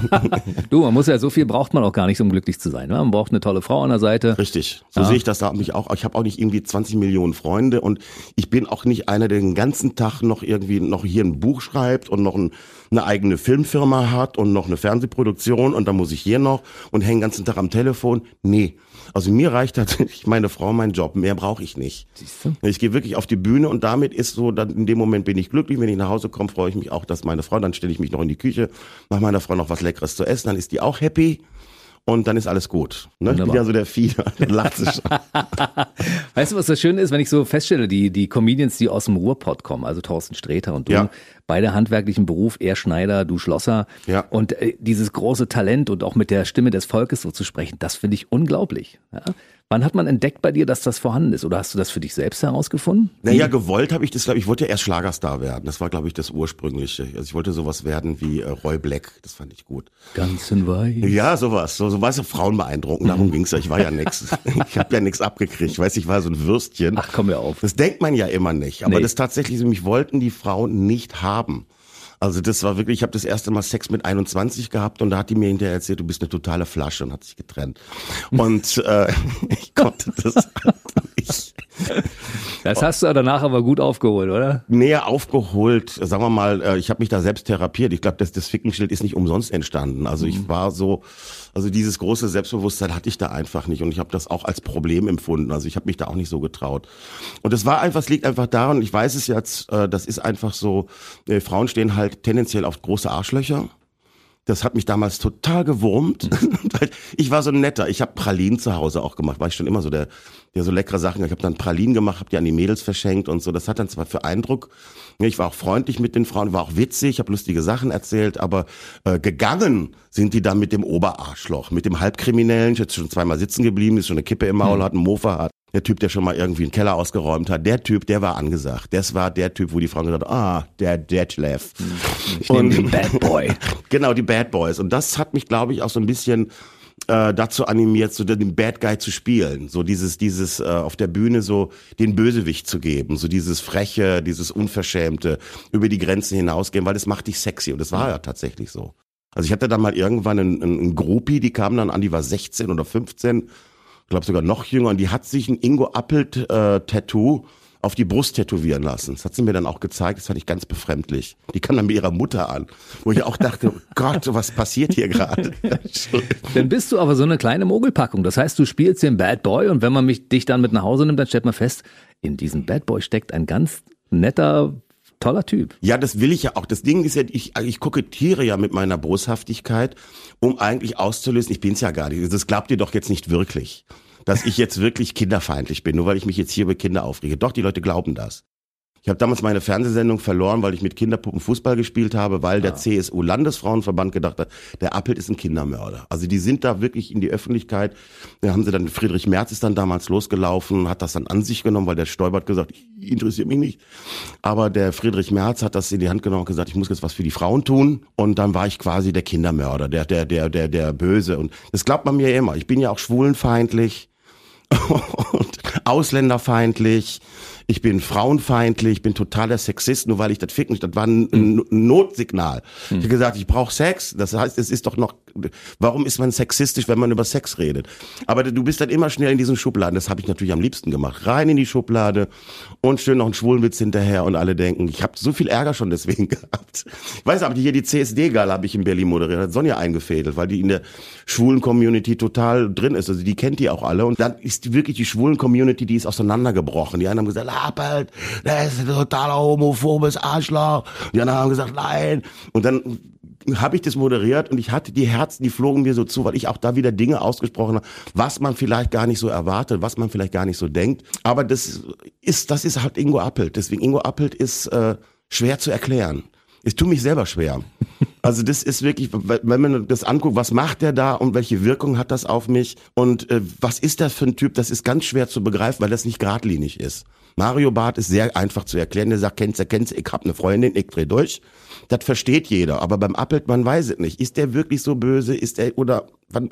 (laughs) du, man muss ja, so viel braucht man auch gar nicht, um glücklich zu sein. Ne? Man braucht eine tolle Frau an der Seite. Richtig. So ja. sehe ich das da mich auch. Ich habe auch nicht irgendwie 20 Millionen Freunde und ich bin auch nicht einer, der den ganzen Tag noch irgendwie noch hier ein Buch schreibt und noch ein, eine eigene Filmfirma hat und noch eine Fernsehproduktion und dann muss ich hier noch und hänge den ganzen Tag am Telefon. Nee. Also mir reicht tatsächlich meine Frau, mein Job. Mehr brauche ich nicht. Siehst du? Ich gehe wirklich auf die Bühne und damit ist so, dann in dem Moment bin ich glücklich. Wenn ich nach Hause komme, freue ich mich auch, dass meine Frau, dann stelle ich mich noch in die Küche, mache meiner Frau noch was Leckeres zu essen, dann ist die auch happy und dann ist alles gut. Ne? Ja so der Fieder, (laughs) lacht sich (laughs) weißt du, was das Schöne ist, wenn ich so feststelle, die, die Comedians, die aus dem Ruhrpott kommen, also Thorsten Sträter und du, ja. beide handwerklichen Beruf, er Schneider, du Schlosser. Ja. Und äh, dieses große Talent und auch mit der Stimme des Volkes so zu sprechen, das finde ich unglaublich. Ja? Wann hat man entdeckt bei dir, dass das vorhanden ist? Oder hast du das für dich selbst herausgefunden? Naja, gewollt habe ich das, glaube ich, wollte ja erst Schlagerstar werden. Das war, glaube ich, das ursprüngliche. Also ich wollte sowas werden wie äh, Roy Black. Das fand ich gut. Ganz in weiß. Ja, sowas. So, so weißt du, Frauen beeindrucken. Darum ging's ja. Ich war ja nix. (laughs) Ich habe ja nichts abgekriegt. Ich weiß, ich war so ein Würstchen. Ach, komm mir auf. Das denkt man ja immer nicht. Aber nee. das tatsächlich, mich wollten die Frauen nicht haben. Also das war wirklich, ich habe das erste Mal Sex mit 21 gehabt und da hat die mir hinterher erzählt, du bist eine totale Flasche und hat sich getrennt. Und äh, (laughs) ich konnte das halt (laughs) nicht. Das hast du danach aber gut aufgeholt, oder? Näher aufgeholt, sagen wir mal, äh, ich habe mich da selbst therapiert. Ich glaube, das, das Fickenschild ist nicht umsonst entstanden. Also ich mhm. war so, also dieses große Selbstbewusstsein hatte ich da einfach nicht und ich habe das auch als Problem empfunden. Also ich habe mich da auch nicht so getraut. Und es war einfach, es liegt einfach daran, ich weiß es jetzt, äh, das ist einfach so, äh, Frauen stehen halt tendenziell auf große Arschlöcher. Das hat mich damals total gewurmt. Mhm. (laughs) ich war so netter. Ich habe Pralinen zu Hause auch gemacht. War ich schon immer so der, der so leckere Sachen. Ich habe dann Pralinen gemacht, habe die an die Mädels verschenkt und so. Das hat dann zwar für Eindruck. Ich war auch freundlich mit den Frauen, war auch witzig, habe lustige Sachen erzählt, aber äh, gegangen sind die dann mit dem Oberarschloch, mit dem Halbkriminellen, jetzt schon zweimal sitzen geblieben, ist schon eine Kippe im Maul mhm. hat, einen Mofa hat. Der Typ, der schon mal irgendwie einen Keller ausgeräumt hat, der Typ, der war angesagt. Das war der Typ, wo die Frauen gesagt haben, ah, der Detlef. Ich nehme den Bad Boy. (laughs) genau, die Bad Boys. Und das hat mich, glaube ich, auch so ein bisschen äh, dazu animiert, so den Bad Guy zu spielen. So dieses, dieses äh, auf der Bühne so den Bösewicht zu geben. So dieses Freche, dieses Unverschämte, über die Grenzen hinausgehen, weil das macht dich sexy. Und das war ja tatsächlich so. Also ich hatte dann mal irgendwann einen, einen Groupie, die kam dann an, die war 16 oder 15 ich glaube sogar noch jünger, und die hat sich ein Ingo Appelt äh, Tattoo auf die Brust tätowieren lassen. Das hat sie mir dann auch gezeigt, das fand ich ganz befremdlich. Die kam dann mit ihrer Mutter an, wo ich auch dachte, oh (laughs) Gott, was passiert hier gerade? (laughs) dann bist du aber so eine kleine Mogelpackung. Das heißt, du spielst den Bad Boy und wenn man mich, dich dann mit nach Hause nimmt, dann stellt man fest, in diesem Bad Boy steckt ein ganz netter, toller Typ. Ja, das will ich ja auch. Das Ding ist ja, ich, ich kokettiere ja mit meiner Boshaftigkeit, um eigentlich auszulösen, ich bin's ja gar nicht. Das glaubt ihr doch jetzt nicht wirklich dass ich jetzt wirklich kinderfeindlich bin, nur weil ich mich jetzt hier über Kinder aufrege. Doch, die Leute glauben das. Ich habe damals meine Fernsehsendung verloren, weil ich mit Kinderpuppen Fußball gespielt habe, weil der CSU-Landesfrauenverband gedacht hat, der Appelt ist ein Kindermörder. Also die sind da wirklich in die Öffentlichkeit. Da haben sie dann, Friedrich Merz ist dann damals losgelaufen, hat das dann an sich genommen, weil der Stoibert gesagt, interessiert mich nicht. Aber der Friedrich Merz hat das in die Hand genommen und gesagt, ich muss jetzt was für die Frauen tun. Und dann war ich quasi der Kindermörder, der, der, der, der, der Böse. Und das glaubt man mir immer. Ich bin ja auch schwulenfeindlich (laughs) und ausländerfeindlich ich bin frauenfeindlich, ich bin totaler Sexist, nur weil ich das ficken. Das war ein, ein Notsignal. Mhm. Ich habe gesagt, ich brauche Sex. Das heißt, es ist doch noch. Warum ist man sexistisch, wenn man über Sex redet? Aber du bist dann immer schnell in diesen Schubladen. Das habe ich natürlich am liebsten gemacht. Rein in die Schublade und schön noch einen Schwulenwitz hinterher und alle denken, ich habe so viel Ärger schon deswegen (laughs) gehabt. Ich weiß aber, hier die CSD-Gala habe ich in Berlin moderiert, hat Sonja eingefädelt, weil die in der schwulen Community total drin ist. Also die kennt die auch alle. Und dann ist wirklich die schwulen Community, die ist auseinandergebrochen. Die einen haben gesagt, Appelt, der ist ein totaler homophobes Arschloch. Die anderen haben gesagt, nein. Und dann habe ich das moderiert und ich hatte die Herzen, die flogen mir so zu, weil ich auch da wieder Dinge ausgesprochen habe, was man vielleicht gar nicht so erwartet, was man vielleicht gar nicht so denkt. Aber das ist, das ist halt Ingo Appelt. Deswegen Ingo Appelt ist äh, schwer zu erklären. Es tut mich selber schwer. Also das ist wirklich, wenn man das anguckt, was macht der da und welche Wirkung hat das auf mich und äh, was ist das für ein Typ, das ist ganz schwer zu begreifen, weil das nicht geradlinig ist. Mario Barth ist sehr einfach zu erklären. Der sagt, kennst du, kennst du, ich hab eine Freundin, ich dreh durch. Das versteht jeder. Aber beim Appelt, man weiß es nicht. Ist der wirklich so böse? Ist der, oder, wann?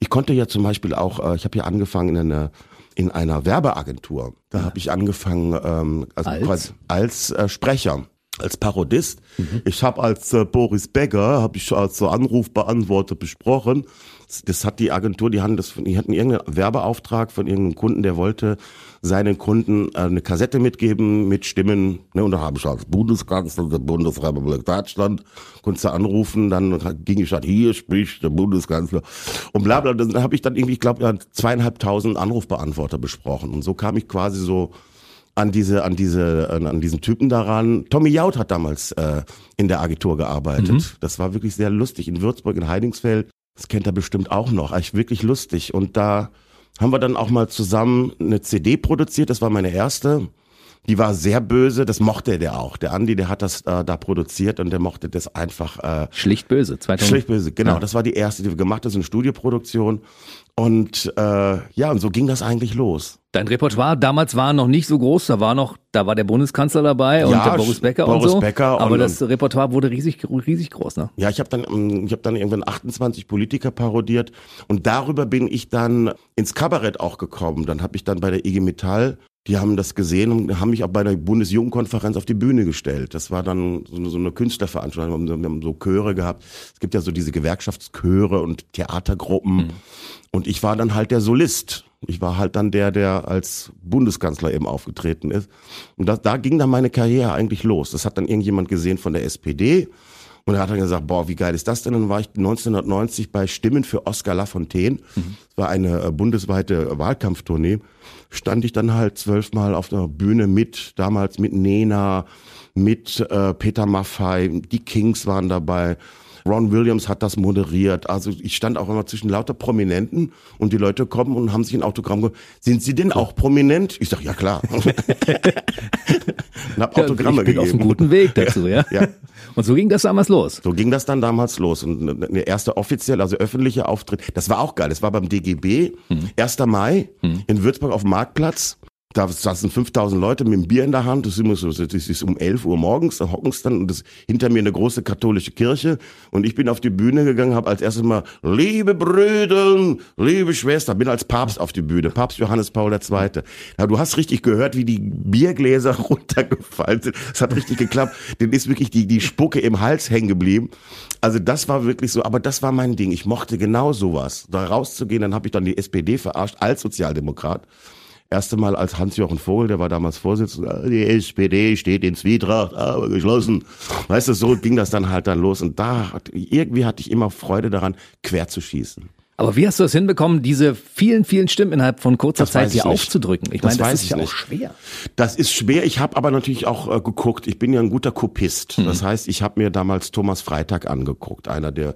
Ich konnte ja zum Beispiel auch, äh, ich habe ja angefangen in einer, in einer Werbeagentur. Da ja. habe ich angefangen ähm, also als, quasi als äh, Sprecher als Parodist. Mhm. Ich habe als äh, Boris Becker, habe ich als äh, Anrufbeantworter besprochen. Das, hat die Agentur, die hatten, das, die hatten irgendeinen Werbeauftrag von irgendeinem Kunden, der wollte seinen Kunden äh, eine Kassette mitgeben mit Stimmen. Ne, und da habe ich als Bundeskanzler der Bundesrepublik Deutschland, konntest du anrufen, dann ging ich halt, hier spricht der Bundeskanzler und bla bla. Dann habe ich dann irgendwie, ich glaube, zweieinhalbtausend Anrufbeantworter besprochen. Und so kam ich quasi so an diese, an diese, an diesen Typen daran. Tommy Jaud hat damals äh, in der Agentur gearbeitet. Mhm. Das war wirklich sehr lustig. In Würzburg, in Heidingsfeld. Das kennt er bestimmt auch noch. Eigentlich wirklich lustig. Und da haben wir dann auch mal zusammen eine CD produziert. Das war meine erste. Die war sehr böse, das mochte der auch. Der Andi, der hat das äh, da produziert und der mochte das einfach. Äh, schlicht böse, 2000. Schlicht böse, genau. Ja. Das war die erste, die wir gemacht haben, so eine Studioproduktion. Und äh, ja, und so ging das eigentlich los. Dein Repertoire damals war noch nicht so groß, da war noch, da war der Bundeskanzler dabei und ja, der Boris Becker Boris und so. Becker aber und, das Repertoire wurde riesig, riesig groß, ne? Ja, ich habe dann, ähm, ich habe dann irgendwann 28 Politiker parodiert und darüber bin ich dann ins Kabarett auch gekommen. Dann habe ich dann bei der IG Metall die haben das gesehen und haben mich auch bei der Bundesjugendkonferenz auf die Bühne gestellt. Das war dann so eine, so eine Künstlerveranstaltung. Wir haben so Chöre gehabt. Es gibt ja so diese Gewerkschaftschöre und Theatergruppen. Mhm. Und ich war dann halt der Solist. Ich war halt dann der, der als Bundeskanzler eben aufgetreten ist. Und das, da ging dann meine Karriere eigentlich los. Das hat dann irgendjemand gesehen von der SPD. Und er hat dann gesagt, boah, wie geil ist das denn? Und dann war ich 1990 bei Stimmen für Oskar Lafontaine. Mhm. Das war eine äh, bundesweite Wahlkampftournee stand ich dann halt zwölfmal auf der Bühne mit, damals mit Nena, mit äh, Peter Maffei, die Kings waren dabei, Ron Williams hat das moderiert. Also ich stand auch immer zwischen lauter Prominenten und die Leute kommen und haben sich ein Autogramm ge Sind Sie denn auch prominent? Ich sag, ja klar. und (laughs) hab Autogramme ich bin gegeben. auf einem guten Weg dazu, ja? Ja. Und so ging das damals los. So ging das dann damals los. Und der erste offizielle, also öffentliche Auftritt, das war auch geil. Das war beim DGB, 1. Mai in Würzburg auf dem Marktplatz. Da saßen 5000 Leute mit einem Bier in der Hand. Das ist immer so, das ist um 11 Uhr morgens, da hocken dann und das hinter mir eine große katholische Kirche. Und ich bin auf die Bühne gegangen, habe als erstes mal, liebe Brüder, liebe Schwester, bin als Papst auf die Bühne, Papst Johannes Paul II. Ja, du hast richtig gehört, wie die Biergläser (laughs) runtergefallen sind. Es hat richtig geklappt. Denen ist wirklich die, die Spucke im Hals hängen geblieben. Also das war wirklich so, aber das war mein Ding. Ich mochte genau sowas. Da rauszugehen, dann habe ich dann die SPD verarscht als Sozialdemokrat erste Mal als Hans-Jochen Vogel, der war damals Vorsitzender, die SPD steht in Zwietracht, aber geschlossen. Weißt du, so ging das dann halt dann los. Und da, irgendwie hatte ich immer Freude daran, quer zu schießen. Aber wie hast du es hinbekommen, diese vielen, vielen Stimmen innerhalb von kurzer Das Zeit hier nicht. aufzudrücken? Ich Das meine, das ist ja auch schwer. Das ist schwer. Ich habe aber natürlich auch äh, geguckt. Ich bin ja ein guter Kopist. Mhm. Das heißt, ich habe mir damals Thomas Freitag angeguckt, einer der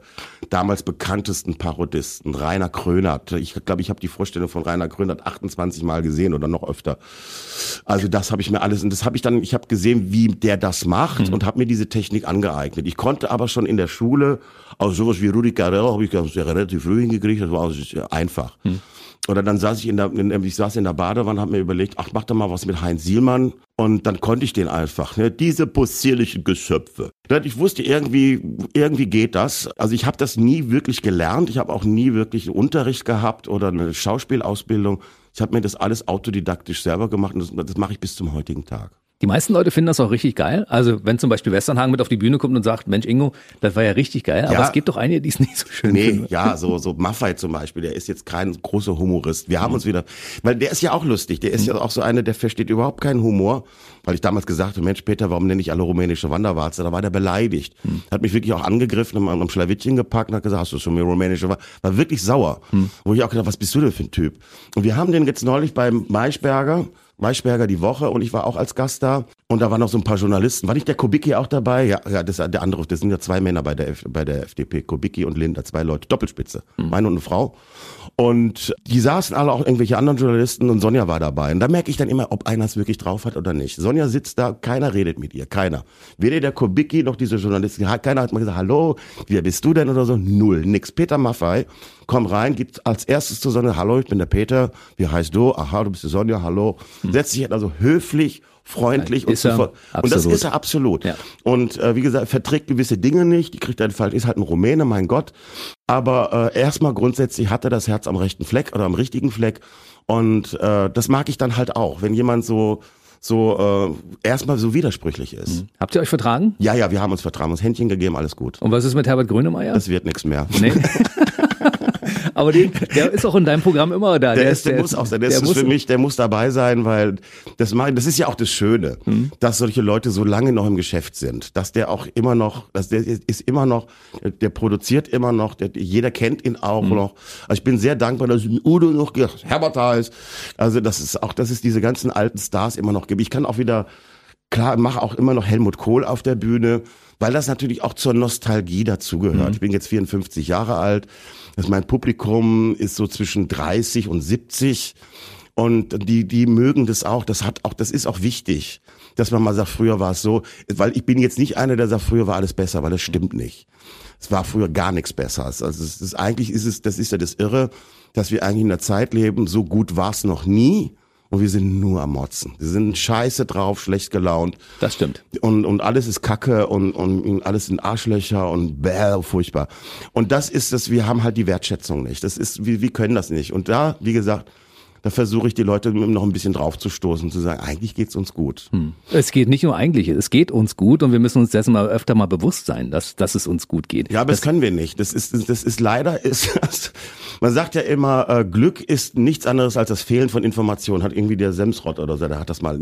damals bekanntesten Parodisten, Rainer Krönert. Ich glaube, ich habe die Vorstellung von Rainer Krönert 28 Mal gesehen oder noch öfter. Also das habe ich mir alles und das habe ich dann. Ich habe gesehen, wie der das macht Mhm. und habe mir diese Technik angeeignet. Ich konnte aber schon in der Schule auch sowas wie Rudi Carrell habe ich ganz relativ früh hingekriegt. Das war also einfach. Oder dann saß ich in der, in, ich saß in der Badewanne, habe mir überlegt, ach, mach doch mal was mit Heinz Sielmann. Und dann konnte ich den einfach, ne? diese possierlichen Geschöpfe. Ne, Ich wusste irgendwie, irgendwie geht das. Also ich habe das nie wirklich gelernt. Ich habe auch nie wirklich einen Unterricht gehabt oder eine Schauspielausbildung. Ich habe mir das alles autodidaktisch selber gemacht und das, das mache ich bis zum heutigen Tag. Die meisten Leute finden das auch richtig geil. Also wenn zum Beispiel Westernhagen mit auf die Bühne kommt und sagt, Mensch Ingo, das war ja richtig geil. Aber Ja. es gibt doch einige, die es (laughs) nicht so schön Nee, finden. ja, so, so Maffei zum Beispiel, der ist jetzt kein großer Humorist. Wir haben uns wieder, weil der ist ja auch lustig, der ist ja auch so einer, der versteht überhaupt keinen Humor. Weil ich damals gesagt habe, Mensch, Peter, warum nenne ich alle rumänische Wanderwarze? Da war der beleidigt. Hat mich wirklich auch angegriffen, am, am Schlawittchen gepackt und hat gesagt, hast du schon mir rumänische Wanderwarze? War wirklich sauer. Wo ich auch gedacht, was bist du denn für ein Typ? Und wir haben den jetzt neulich beim Maischberger, Maischberger die Woche und ich war auch als Gast da und da waren noch so ein paar Journalisten. War nicht der Kubicki auch dabei? Ja, ja, das der andere, das sind ja zwei Männer bei der, F, bei der FDP, Kubicki und Linder, zwei Leute, Doppelspitze, meine und eine Frau. Und die saßen alle auch irgendwelche anderen Journalisten und Sonja war dabei. Und da merke ich dann immer, ob einer es wirklich drauf hat oder nicht. Sonja sitzt da, keiner redet mit ihr, keiner. Weder der Kubicki noch diese Journalisten, keiner hat mal gesagt, hallo, wer bist du denn oder so? Null, nix. Peter Maffei, komm rein, geht als erstes zu Sonja, hallo, ich bin der Peter, wie heißt du? Aha, du bist die Sonja, hallo. Setzt sich also höflich, freundlich und Ist er, so fort. Und das ist er absolut. Ja. Und äh, wie gesagt, verträgt gewisse Dinge nicht, die kriegt er halt, ist halt ein Rumäne, mein Gott. Aber äh, erstmal grundsätzlich hat er das Herz am rechten Fleck oder am richtigen Fleck. Und äh, das mag ich dann halt auch, wenn jemand so so äh, erstmal so widersprüchlich ist. Habt ihr euch vertragen? Ja, ja, wir haben uns vertragen, uns Händchen gegeben, alles gut. Und was ist mit Herbert Grönemeyer? Das wird nichts mehr. Nee. (laughs) Aber den, der ist auch in deinem Programm immer da. Der, ist, der, muss auch sein. Der, ist muss- für mich, der muss dabei sein, weil das mach, das ist ja auch das Schöne, Hm. dass solche Leute so lange noch im Geschäft sind, dass der auch immer noch, dass der ist immer noch, der produziert immer noch, der, jeder kennt ihn auch Hm. noch. Also ich bin sehr dankbar, dass Udo noch Herbert da ist. Also das ist auch, dass es diese ganzen alten Stars immer noch gibt. Ich kann auch wieder Klar, mache auch immer noch Helmut Kohl auf der Bühne, weil das natürlich auch zur Nostalgie dazugehört. Ich bin jetzt 54 Jahre alt. Das mein Publikum ist so zwischen 30 und 70 und die die mögen das auch. Das hat auch das ist auch wichtig, dass man mal sagt, früher war es so, weil ich bin jetzt nicht einer, der sagt, früher war alles besser, weil das stimmt nicht. Es war früher gar nichts besser. Also es ist eigentlich ist es das ist ja das Irre, dass wir eigentlich in einer Zeit leben, so gut war es noch nie. Und wir sind nur am Motzen. Wir sind scheiße drauf, schlecht gelaunt. Das stimmt. Und, und alles ist Kacke und, und alles sind Arschlöcher und bäh, furchtbar. Und das ist das, wir haben halt die Wertschätzung nicht. Das ist, wir, wir können das nicht. Und da, wie gesagt, da versuche ich die Leute noch ein bisschen draufzustoßen, zu sagen, eigentlich geht's uns gut. Es geht nicht nur eigentlich, es geht uns gut und wir müssen uns dessen mal öfter mal bewusst sein, dass, dass es uns gut geht. Ja, aber das, können wir nicht. Das ist, das ist leider, ist, man sagt ja immer, äh, Glück ist nichts anderes als das Fehlen von Informationen. Hat irgendwie der Semsrott oder so, der hat das mal,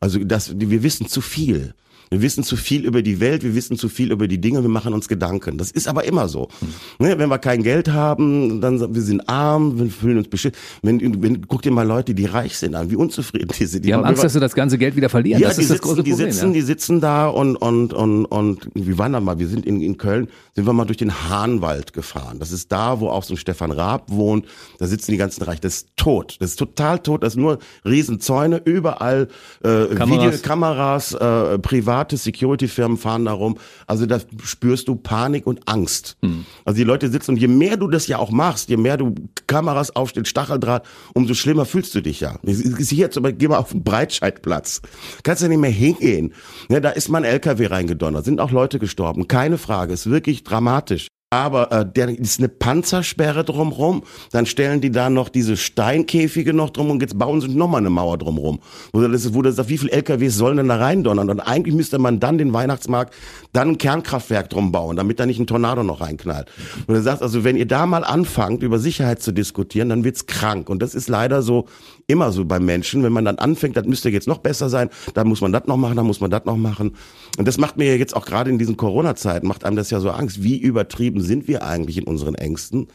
also das, wir wissen zu viel. Wir wissen zu viel über die Welt, wir wissen zu viel über die Dinge, wir machen uns Gedanken. Das ist aber immer so. Mhm. Ne, wenn wir kein Geld haben, dann wir sind arm, wir fühlen uns beschissen. Wenn, wenn, guck dir mal Leute, die reich sind an, wie unzufrieden die sind. Die, die haben Angst, dass sie das ganze Geld wieder verlieren. Ja, das die ist sitzen, das große Problem. Die sitzen, ja. die sitzen da und, und, und, und, wie waren da mal? Wir sind in, in Köln, sind wir mal durch den Hahnwald gefahren. Das ist da, wo auch so ein Stefan Raab wohnt. Da sitzen die ganzen Reich. Das ist tot. Das ist total tot. Das ist nur Riesenzäune, überall äh, Kameras, Videokameras äh, private Security-Firmen fahren da rum. Also da spürst du Panik und Angst. Hm. Also die Leute sitzen und je mehr du das ja auch machst, je mehr du Kameras aufstellst, Stacheldraht, umso schlimmer fühlst du dich ja. Hier zum Beispiel, geh mal auf den Breitscheidplatz. Kannst ja nicht mehr hingehen. Ja, da ist mal ein LKW reingedonnert, sind auch Leute gestorben. Keine Frage, ist wirklich dramatisch aber äh, der ist eine Panzersperre drumrum. Dann stellen die da noch diese Steinkäfige noch drum und jetzt bauen sie nochmal eine Mauer drumrum. Wo das ist, wo das wie viele LKWs sollen denn da reindonnern? Und eigentlich müsste man dann den Weihnachtsmarkt, dann ein Kernkraftwerk drum bauen, damit da nicht ein Tornado noch reinknallt. Und er sagt also, wenn ihr da mal anfangt, über Sicherheit zu diskutieren, dann wird's krank. Und das ist leider so immer so bei Menschen. Wenn man dann anfängt, das müsste jetzt noch besser sein, dann muss man das noch machen, dann muss man das noch machen. Und das macht mir jetzt auch gerade in diesen Corona-Zeiten, macht einem das ja so Angst. Wie übertrieben sind wir eigentlich in unseren Ängsten?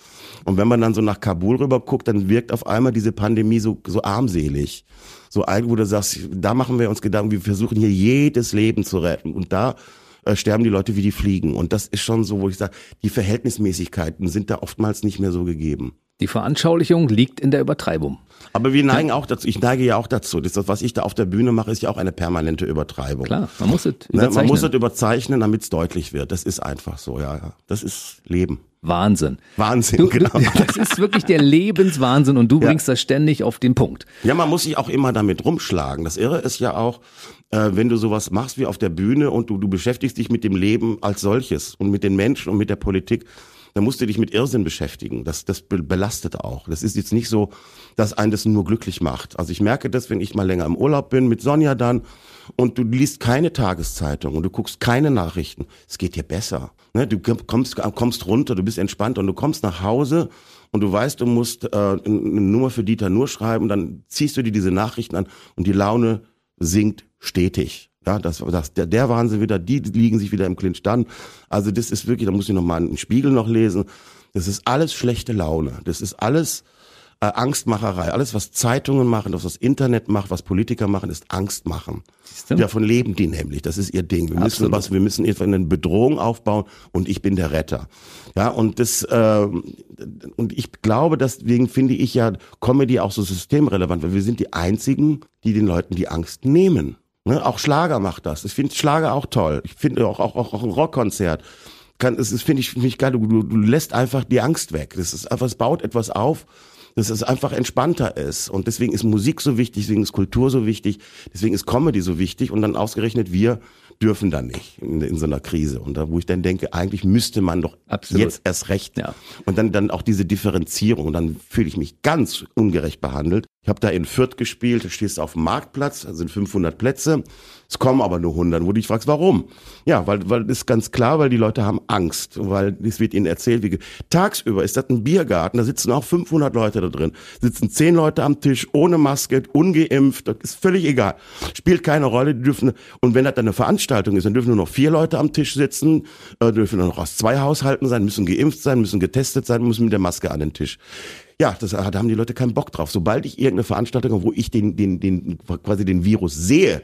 Und wenn man dann so nach Kabul rüber guckt, dann wirkt auf einmal diese Pandemie so, so armselig. So ein, wo du sagst, da machen wir uns Gedanken, wir versuchen hier jedes Leben zu retten. Und da äh, sterben die Leute wie die Fliegen. Und das ist schon so, wo ich sage, die Verhältnismäßigkeiten sind da oftmals nicht mehr so gegeben. Die Veranschaulichung liegt in der Übertreibung. Aber wir neigen auch dazu, ich neige ja auch dazu. Das, was ich da auf der Bühne mache, ist ja auch eine permanente Übertreibung. Klar, man muss es überzeichnen. Ne, man muss es überzeichnen, damit es deutlich wird. Das ist einfach so, ja, ja. Das ist Leben. Wahnsinn. Wahnsinn, du, genau. Du, (laughs) das ist wirklich der Lebenswahnsinn und du (laughs) ja. bringst das ständig auf den Punkt. Ja, man muss sich auch immer damit rumschlagen. Das Irre ist ja auch, äh, wenn du sowas machst wie auf der Bühne und du, du beschäftigst dich mit dem Leben als solches und mit den Menschen und mit der Politik, dann musst du dich mit Irrsinn beschäftigen. Das, das belastet auch. Das ist jetzt nicht so, dass einen das nur glücklich macht. Also ich merke das, wenn ich mal länger im Urlaub bin, mit Sonja dann, und du liest keine Tageszeitung und du guckst keine Nachrichten. Es geht dir besser. Ne? Du kommst, kommst runter, du bist entspannt und du kommst nach Hause und du weißt, du musst äh, eine Nummer für Dieter nur schreiben, dann ziehst du dir diese Nachrichten an und die Laune sinkt stetig. Ja, das, das, der, der Wahnsinn wieder, die liegen sich wieder im Clinch dann. Also das ist wirklich, da muss ich nochmal einen Spiegel noch lesen. Das ist alles schlechte Laune. Das ist alles äh, Angstmacherei. Alles, was Zeitungen machen, das, was Internet macht, was Politiker machen, ist Angst machen. Davon leben die nämlich. Das ist ihr Ding. Wir Absolut. müssen was, wir müssen etwa eine Bedrohung aufbauen und ich bin der Retter. Ja, und das, äh, und ich glaube, deswegen finde ich ja Comedy auch so systemrelevant, weil wir sind die einzigen, die den Leuten die Angst nehmen. Ne? Auch Schlager macht das. Ich finde Schlager auch toll. Ich finde auch, auch, auch, auch ein Rockkonzert. Kann, das finde ich, find ich geil. Du, du, du lässt einfach die Angst weg. Das ist einfach, es baut etwas auf, dass es einfach entspannter ist. Und deswegen ist Musik so wichtig, deswegen ist Kultur so wichtig, deswegen ist Comedy so wichtig. Und dann ausgerechnet wir dürfen dann nicht in, in so einer Krise. Und da, wo ich dann denke, eigentlich müsste man doch Absolut. jetzt erst recht. Ja. Und dann, dann auch diese Differenzierung. dann fühle ich mich ganz ungerecht behandelt. Ich habe da in Fürth gespielt, da stehst du auf dem Marktplatz, da sind 500 Plätze. Es kommen aber nur 100, wo du dich fragst, warum? Ja, weil, weil ist ganz klar, weil die Leute haben Angst, weil es wird ihnen erzählt, wie tagsüber ist das ein Biergarten, da sitzen auch 500 Leute da drin, sitzen 10 Leute am Tisch, ohne Maske, ungeimpft, das ist völlig egal, spielt keine Rolle, die dürfen, und wenn das dann eine Veranstaltung ist, dann dürfen nur noch vier Leute am Tisch sitzen, äh, dürfen nur noch aus zwei Haushalten sein, müssen geimpft sein, müssen getestet sein, müssen mit der Maske an den Tisch. Ja, das, da haben die Leute keinen Bock drauf. Sobald ich irgendeine Veranstaltung habe, wo ich den, den, den, quasi den Virus sehe,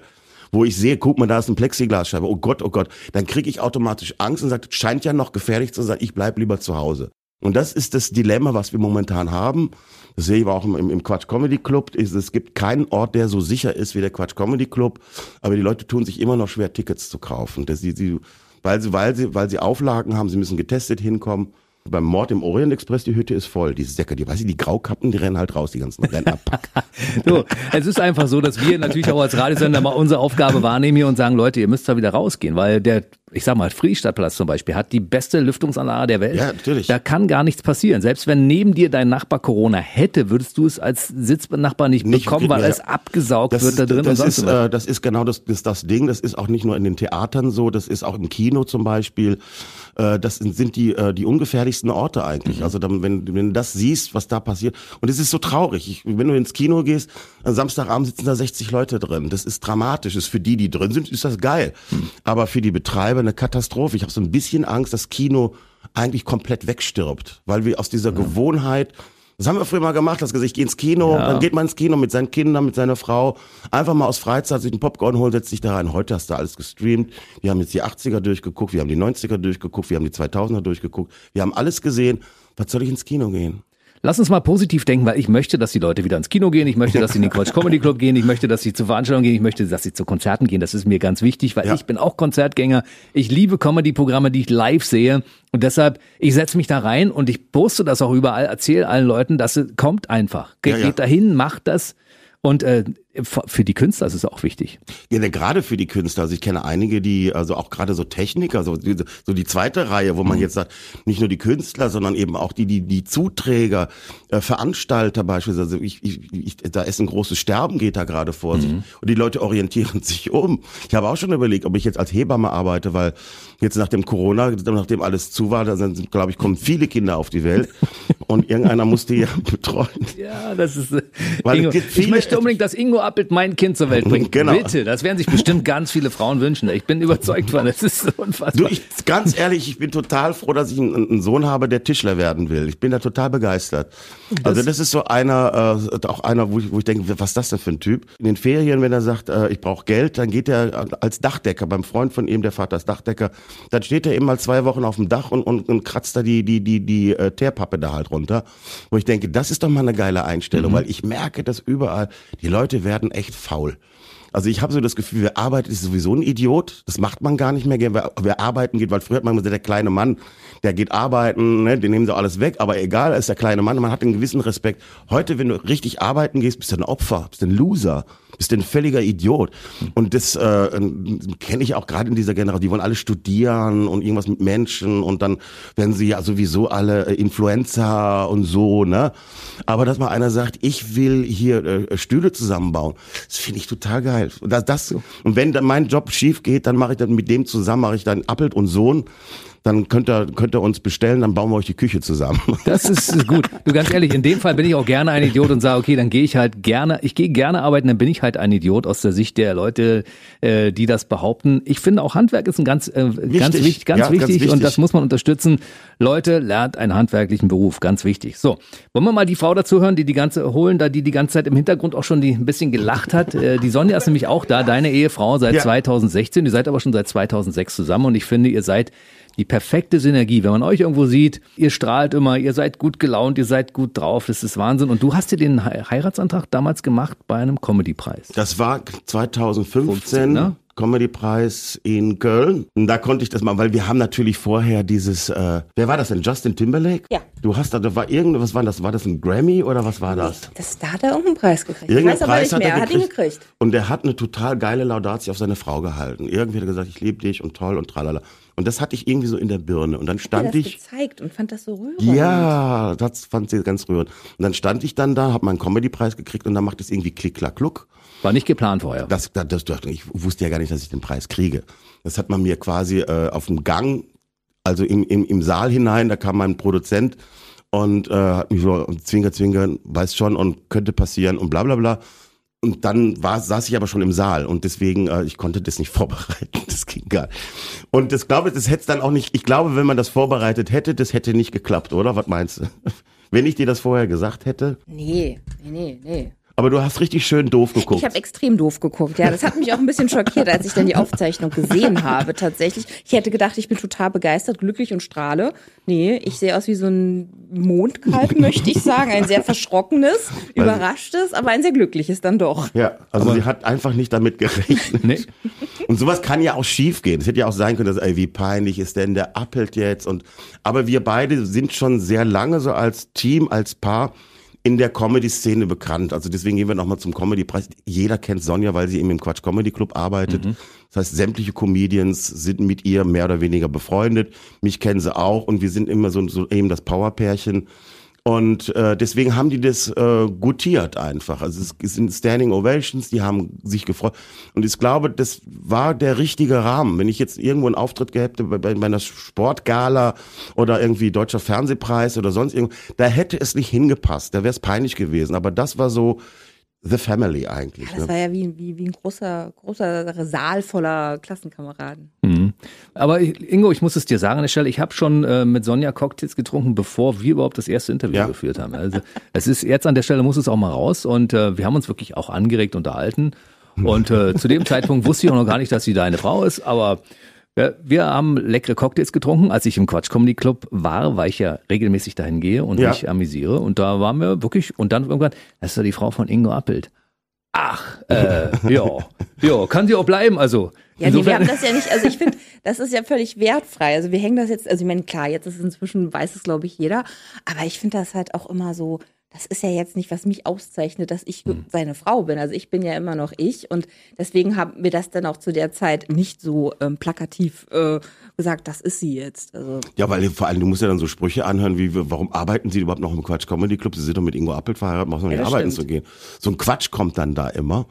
wo ich sehe, guck mal, da ist ein Plexiglasscheibe, oh Gott, oh Gott, dann kriege ich automatisch Angst und sage, scheint ja noch gefährlich zu sein, ich bleib lieber zu Hause. Und das ist das Dilemma, was wir momentan haben. Das sehe ich auch im, im Quatsch Comedy Club. Es gibt keinen Ort, der so sicher ist wie der Quatsch Comedy Club. Aber die Leute tun sich immer noch schwer, Tickets zu kaufen. Das, sie, sie, weil, sie, weil, sie, weil sie Auflagen haben, sie müssen getestet hinkommen beim Mord im Orient Express, die Hütte ist voll. Diese Säcke, die weiß ich, die Graukappen, die rennen halt raus, die ganzen Rennerpack. (laughs) so, es ist einfach so, dass wir natürlich auch als Radiosender mal unsere Aufgabe wahrnehmen hier und sagen, Leute, ihr müsst da wieder rausgehen, weil der ich sag mal, Friedrichstadtplatz zum Beispiel hat die beste Lüftungsanlage der Welt. Ja, natürlich. Da kann gar nichts passieren. Selbst wenn neben dir dein Nachbar Corona hätte, würdest du es als Sitznachbar nicht, Nicht- bekommen, weil ja. es abgesaugt Das, wird da drin das, und sonst ist, äh, das ist genau das, das, das Ding. Das ist auch nicht nur in den Theatern so, das ist auch im Kino zum Beispiel. Äh, das sind die, äh, die ungefährlichsten Orte eigentlich. Also dann, wenn, wenn du das siehst, was da passiert. Und es ist so traurig. Ich, wenn du ins Kino gehst, am Samstagabend sitzen da 60 Leute drin. Das ist dramatisch. Ist für die, die drin sind, ist das geil. Aber für die Betreiber eine Katastrophe. Ich habe so ein bisschen Angst, dass Kino eigentlich komplett wegstirbt. Weil wir aus dieser Gewohnheit das haben wir früher mal gemacht, das gesagt, ich gehe ins Kino, Ja. dann geht man ins Kino mit seinen Kindern, mit seiner Frau, einfach mal aus Freizeit sich einen Popcorn holen, setzt sich da rein. Heute hast du alles gestreamt. Wir haben jetzt die 80er durchgeguckt, wir haben die 90er durchgeguckt, wir haben die 2000er durchgeguckt. Wir haben alles gesehen. Was soll ich ins Kino gehen? Lass uns mal positiv denken, weil ich möchte, dass die Leute wieder ins Kino gehen. Ich möchte, dass sie in den Quatsch Comedy Club gehen. Ich möchte, dass sie zu Veranstaltungen gehen. Ich möchte, dass sie zu Konzerten gehen. Das ist mir ganz wichtig, weil Ja. ich bin auch Konzertgänger. Ich liebe Comedy-Programme, die ich live sehe. Und deshalb, ich setze mich da rein und ich poste das auch überall, erzähle allen Leuten, dass es kommt einfach. Ge Ja, ja. Geht dahin, macht das. Und äh, für die Künstler ist es auch wichtig. Ja, ne, gerade für die Künstler. Also ich kenne einige, die, also auch gerade so Techniker, so, die- so die zweite Reihe, wo man Mhm. jetzt sagt, nicht nur die Künstler, sondern eben auch die, die, die Zuträger, äh, Veranstalter beispielsweise. Also ich, ich, ich, da ist ein großes Sterben geht da gerade vor sich. Mhm. Und die Leute orientieren (laughs) sich um. Ich habe auch schon überlegt, ob ich jetzt als Hebamme arbeite, weil jetzt nach dem Corona, nachdem alles zu war, da sind, glaube ich, kommen viele Kinder auf die Welt. (laughs) Und irgendeiner muss die ja (laughs) betreuen. Ja, das ist. Äh, Weil Ingo, ich möchte unbedingt, dass Ingo Appelt mein Kind zur Welt bringt. Genau. Bitte, das werden sich bestimmt ganz viele Frauen wünschen. Ich bin überzeugt von. Das ist unfassbar. Du, ich, ganz ehrlich, ich bin total froh, dass ich einen, einen Sohn habe, der Tischler werden will. Ich bin da total begeistert. also das ist so einer, äh, auch einer, wo ich, wo ich denke, was ist das denn für ein Typ? In den Ferien, wenn er sagt, äh, ich brauche Geld, dann geht er als Dachdecker, beim Freund von ihm, der Vater ist Dachdecker, dann steht er eben mal zwei Wochen auf dem Dach und, und, und kratzt da die, die, die, die äh, Teerpappe da halt runter. Wo ich denke, das ist doch mal eine geile Einstellung, weil ich merke das überall, die Leute werden echt faul. Also ich habe so das Gefühl, wer arbeitet, ist sowieso ein Idiot. Das macht man gar nicht mehr. Wer, wer arbeiten geht, weil früher hat man gesagt, der kleine Mann, der geht arbeiten, ne, den nehmen sie alles weg, aber egal, ist der kleine Mann, man hat einen gewissen Respekt. Heute, wenn du richtig arbeiten gehst, bist du ein Opfer, bist du ein Loser, bist du ein völliger Idiot. Und das äh, kenne ich auch gerade in dieser Generation. Die wollen alle studieren und irgendwas mit Menschen und dann werden sie ja sowieso alle äh, Influencer und so, ne? Aber dass mal einer sagt, ich will hier äh, Stühle zusammenbauen, das finde ich total geil. Und, das, das, und wenn dann mein Job schief geht, dann mache ich dann mit dem zusammen, mache ich dann Appelt und Sohn. Dann könnt ihr, könnt ihr uns bestellen, dann bauen wir euch die Küche zusammen. (laughs) Das ist gut. Du ganz ehrlich, in dem Fall bin ich auch gerne ein Idiot und sage, okay, dann gehe ich halt gerne, ich gehe gerne arbeiten, dann bin ich halt ein Idiot aus der Sicht der Leute, äh, die das behaupten. Ich finde auch Handwerk ist ein ganz, äh, ganz wichtig, ganz, Ja, ganz wichtig und wichtig. das muss man unterstützen. Leute, lernt einen handwerklichen Beruf, ganz wichtig. So, wollen wir mal die Frau dazu hören, die die ganze holen, da die die ganze Zeit im Hintergrund auch schon die ein bisschen gelacht hat. Äh, die Sonja ist nämlich auch da, deine Ehefrau seit Ja. 2016. Ihr seid aber schon seit 2006 zusammen und ich finde, ihr seid die perfekte Synergie. Wenn man euch irgendwo sieht, ihr strahlt immer, ihr seid gut gelaunt, ihr seid gut drauf, das ist Wahnsinn. Und du hast dir den He- Heiratsantrag damals gemacht bei einem Comedy-Preis. Das war 2015, 15, ne? Comedy-Preis in Köln. Und da konnte ich das mal, weil wir haben natürlich vorher dieses, äh, wer war das denn? Justin Timberlake? Ja. Du hast da, da war irgendwas, was war das? War das ein Grammy oder was war das? Das, da hat er irgendeinen Preis gekriegt. Irgendeinen ich weiß aber Preis nicht hat mehr. er Er hat ihn gekriegt. Und der hat eine total geile Laudatio auf seine Frau gehalten. Irgendwie hat er gesagt, ich liebe dich und toll und tralala. Und das hatte ich irgendwie so in der Birne. Und dann stand das ich. gezeigt und fand das so rührend. Ja, das fand sie ganz rührend. Und dann stand ich dann da, habe meinen Comedy-Preis gekriegt und dann macht es irgendwie klick, klack, kluck. War nicht geplant vorher. Das, das, das, das, ich wusste ja gar nicht, dass ich den Preis kriege. Das hat man mir quasi äh, auf dem Gang, also im, im, im Saal hinein, da kam mein Produzent und äh, hat mich so zwinker, zwinker, weiß schon und könnte passieren und bla bla bla. Und dann war, saß ich aber schon im Saal und deswegen, äh, ich konnte das nicht (laughs) vorbereiten. Das ging gar nicht. Und das glaube, das hätte dann auch nicht, ich glaube, wenn man das vorbereitet hätte, das hätte nicht geklappt, oder? Was meinst du? (laughs) Wenn ich dir das vorher gesagt hätte? Nee, nee, nee, nee. Aber du hast richtig schön doof geguckt. Ich habe extrem doof geguckt, ja. Das hat mich auch ein bisschen schockiert, als ich dann die Aufzeichnung gesehen habe, tatsächlich. Ich hätte gedacht, ich bin total begeistert, glücklich und strahle. Nee, ich sehe aus wie so ein Mondkalb, (laughs) möchte ich sagen. Ein sehr verschrockenes, (laughs) überraschtes, aber ein sehr glückliches dann doch. Ja, also sie hat einfach nicht damit gerechnet. Nee. Und sowas kann ja auch schief gehen. Es hätte ja auch sein können, dass, ey, wie peinlich ist denn der appelt jetzt und, aber wir beide sind schon sehr lange so als Team, als Paar in der Comedy-Szene bekannt. Also deswegen gehen wir nochmal zum Comedy-Preis. Jeder kennt Sonja, weil sie eben im Quatsch Comedy Club arbeitet. Das heißt, sämtliche Comedians sind mit ihr mehr oder weniger befreundet. Mich kennen sie auch und wir sind immer so, so eben das Powerpärchen. Und äh, deswegen haben die das äh, gutiert einfach. Also es, sind Standing Ovations, die haben sich gefreut. Und ich glaube, das war der richtige Rahmen. Wenn ich jetzt irgendwo einen Auftritt gehabt hätte bei, bei einer Sportgala oder irgendwie Deutscher Fernsehpreis oder sonst irgendwo, da hätte es nicht hingepasst. Da wäre es peinlich gewesen. Aber das war so The Family eigentlich. Ja, das ne? war ja wie, wie, wie ein großer, großer Saal voller Klassenkameraden. Mhm. Aber Ingo, ich muss es dir sagen an der Stelle, ich habe schon äh, mit Sonja Cocktails getrunken, bevor wir überhaupt das erste Interview Ja. geführt haben. Also es ist jetzt an der Stelle muss es auch mal raus und äh, wir haben uns wirklich auch angeregt unterhalten. Und äh, zu dem Zeitpunkt wusste ich auch noch gar nicht, dass sie deine Frau ist, aber wir, wir haben leckere Cocktails getrunken. Als ich im Quatsch Comedy Club war, weil ich ja regelmäßig dahin gehe und Ja. mich amüsiere. Und da waren wir wirklich, und dann irgendwann, das ist ja die Frau von Ingo Appelt. Ach, äh, (laughs) ja, ja, kann sie auch bleiben. Also Ja, nee, wir insofern- haben das ja nicht, also ich finde, das ist ja völlig wertfrei. Also wir hängen das jetzt, also ich meine, klar, jetzt ist es inzwischen, weiß es glaube ich jeder, aber ich finde das halt auch immer so, das ist ja jetzt nicht, was mich auszeichnet, dass ich Hm. seine Frau bin. Also ich bin ja immer noch ich und deswegen haben wir das dann auch zu der Zeit nicht so ähm, plakativ äh, gesagt, das ist sie jetzt. Also Ja, weil vor allem, du musst ja dann so Sprüche anhören, wie, warum arbeiten sie überhaupt noch im Quatsch Comedy Club? Sie sind doch mit Ingo Appelt verheiratet, brauchen doch nicht Ja, arbeiten stimmt. zu gehen. So ein Quatsch kommt dann da immer,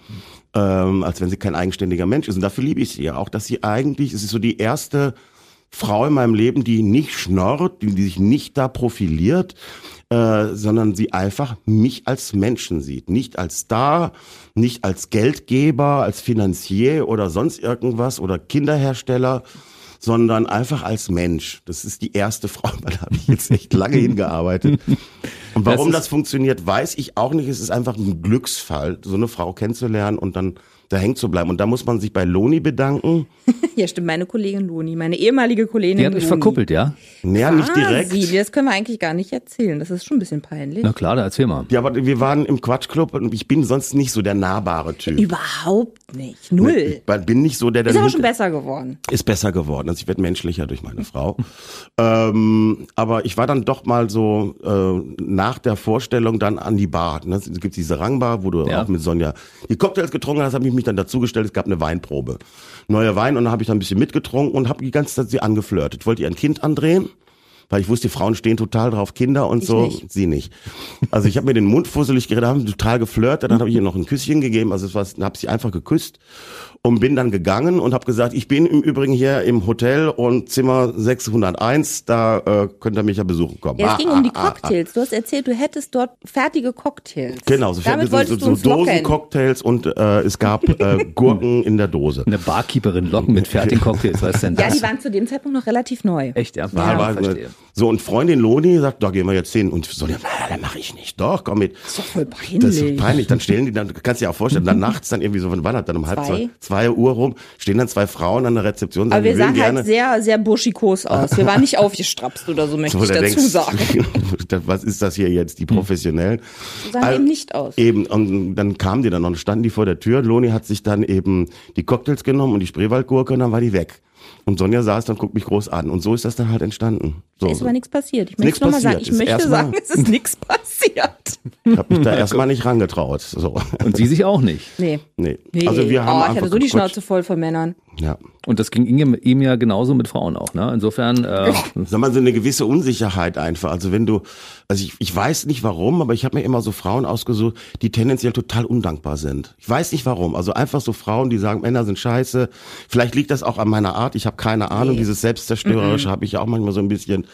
ähm, als wenn sie kein eigenständiger Mensch ist. Und dafür liebe ich sie ja auch, dass sie eigentlich, es ist so die erste Frau in meinem Leben, die nicht schnorrt, die, die sich nicht da profiliert, äh, sondern sie einfach mich als Menschen sieht. Nicht als Star, nicht als Geldgeber, als Finanzier oder sonst irgendwas oder Kinderhersteller, sondern einfach als Mensch. Das ist die erste (laughs) Frau, da habe ich jetzt echt lange hingearbeitet. Und warum Das das, funktioniert, weiß ich auch nicht. Es ist einfach ein Glücksfall, so eine Frau kennenzulernen und dann da hängen zu bleiben. Und da muss man sich bei Loni bedanken. (laughs) ja, stimmt, meine Kollegin Loni, meine ehemalige Kollegin Die hat euch Loni. verkuppelt, ja? Naja, nicht direkt. Sie, das können wir eigentlich gar nicht erzählen. Das ist schon ein bisschen peinlich. Na klar, da erzähl mal. Ja, aber wir waren im Quatschclub und ich bin sonst nicht so der nahbare Typ. Überhaupt nicht. Null. Ich bin nicht so der, der Ist aber schon besser geworden. ist besser geworden. Also ich werde menschlicher durch meine Frau. (laughs) ähm, aber ich war dann doch mal so äh, nach der Vorstellung dann an die Bar. Ne? Es gibt diese Rangbar, wo du Ja. auch mit Sonja die Cocktails getrunken hast, habe ich mich dann dazugestellt. Es gab eine Weinprobe. Neuer Wein und dann habe ich dann ein bisschen mitgetrunken und habe die ganze Zeit sie angeflirtet. Wollte ihr ein Kind andrehen? Weil ich wusste, die Frauen stehen total drauf, Kinder und Ich so. nicht. Sie nicht. Also ich habe mir den Mund fusselig geredet, haben total geflirtet, dann habe ich ihr noch ein Küsschen gegeben, also es war, habe sie einfach geküsst und bin dann gegangen und habe gesagt, ich bin im Übrigen hier im Hotel und Zimmer 601, da äh, könnt ihr mich ja besuchen kommen. Ja, es Ah, ging um die ah, ah, ah. Cocktails. Du hast erzählt, du hättest dort fertige Cocktails. Genau, so, Damit so, wolltest so, so. Dosencocktails und äh, es gab äh, (laughs) Gurken in der Dose. Eine Barkeeperin locken mit fertigen Cocktails, was ist denn Ja, das? die waren zu dem Zeitpunkt noch relativ neu. Echt, ja? War, ja war, verstehe. so, und Freundin Loni sagt, da gehen wir jetzt hin. Und so, ja, na, dann mache ich nicht. Doch, komm mit. Das ist doch voll Das peinlich. ist peinlich. Dann stehen die, dann kannst du dir auch vorstellen, dann (laughs) nachts, dann irgendwie so, wann war das? Dann um halb Zwei? Zwei, Uhr rum, stehen dann zwei Frauen an der Rezeption, Aber sagen, wir will sahen gerne. halt sehr, sehr burschikos aus. Wir waren nicht (laughs) aufgestrapst oder so, möchte So, ich da dazu denkst- sagen. (laughs) was ist das hier jetzt, die Professionellen? So sahen Al- eben nicht aus. Eben, und dann kamen die dann noch, standen die vor der Tür. Loni hat sich dann eben die Cocktails genommen und die Spreewaldgurke und dann war die weg. Und Sonja saß dann, guckt mich groß an. Und so ist das dann halt entstanden. So. Da ist aber nichts passiert. Ich Nichts möchte nochmal sagen, passiert. ich Ist möchte sagen, es ist nichts passiert. Ich habe mich da (laughs) erstmal nicht rangetraut. So. Und sie sich auch nicht. Nee. Nee. Nee. Also wir haben oh, ich einfach hatte so die. Schnauze voll von Männern. Ja. Und das ging ihm, ja genauso mit Frauen auch, ne? Insofern, äh, (laughs) Sag mal, so eine gewisse Unsicherheit einfach. Also wenn du, also ich, ich weiß nicht warum, aber ich habe mir immer so Frauen ausgesucht, die tendenziell total undankbar sind. Ich weiß nicht warum. Also einfach so Frauen, die sagen, Männer sind scheiße. Vielleicht liegt das auch an meiner Art. Ich habe keine Ahnung. Dieses Selbstzerstörerische habe ich ja auch manchmal so ein bisschen.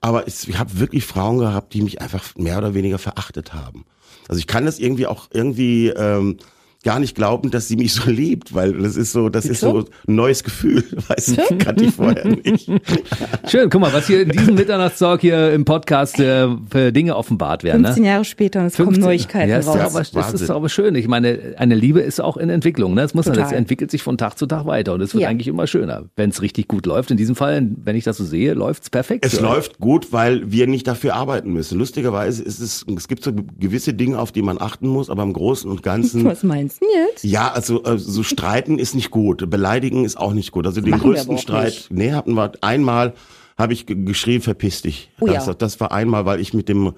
Aber es, ich habe wirklich Frauen gehabt, die mich einfach mehr oder weniger verachtet haben. Also ich kann das irgendwie auch irgendwie ähm, gar nicht glauben, dass sie mich so liebt, weil das ist so, das ist so ein neues Gefühl, (laughs) weißt du, kannte ich vorher nicht. (laughs) schön, guck mal, was hier in diesem Mitternachtstalk hier im Podcast äh, für Dinge offenbart werden, ne? 15 Jahre später und es kommen 15 Neuigkeiten ja, ist raus. Ja, aber, das ist aber schön. Ich meine, eine Liebe ist auch in Entwicklung. Ne? Es muss man, es entwickelt sich von Tag zu Tag weiter und es wird Ja. eigentlich immer schöner, wenn es richtig gut läuft. In diesem Fall, wenn ich das so sehe, läuft es perfekt. Es euch. läuft gut, weil wir nicht dafür arbeiten müssen. Lustigerweise ist es, es gibt so gewisse Dinge, auf die man achten muss, aber im Großen und Ganzen (laughs) Was meinst jetzt? Ja, also äh, so streiten ist nicht gut, beleidigen ist auch nicht gut. Also den Machen größten Streit, nicht. nee, hatten wir einmal habe ich ge- geschrien, verpiss dich. Oh ja. das, das war einmal, weil ich mit dem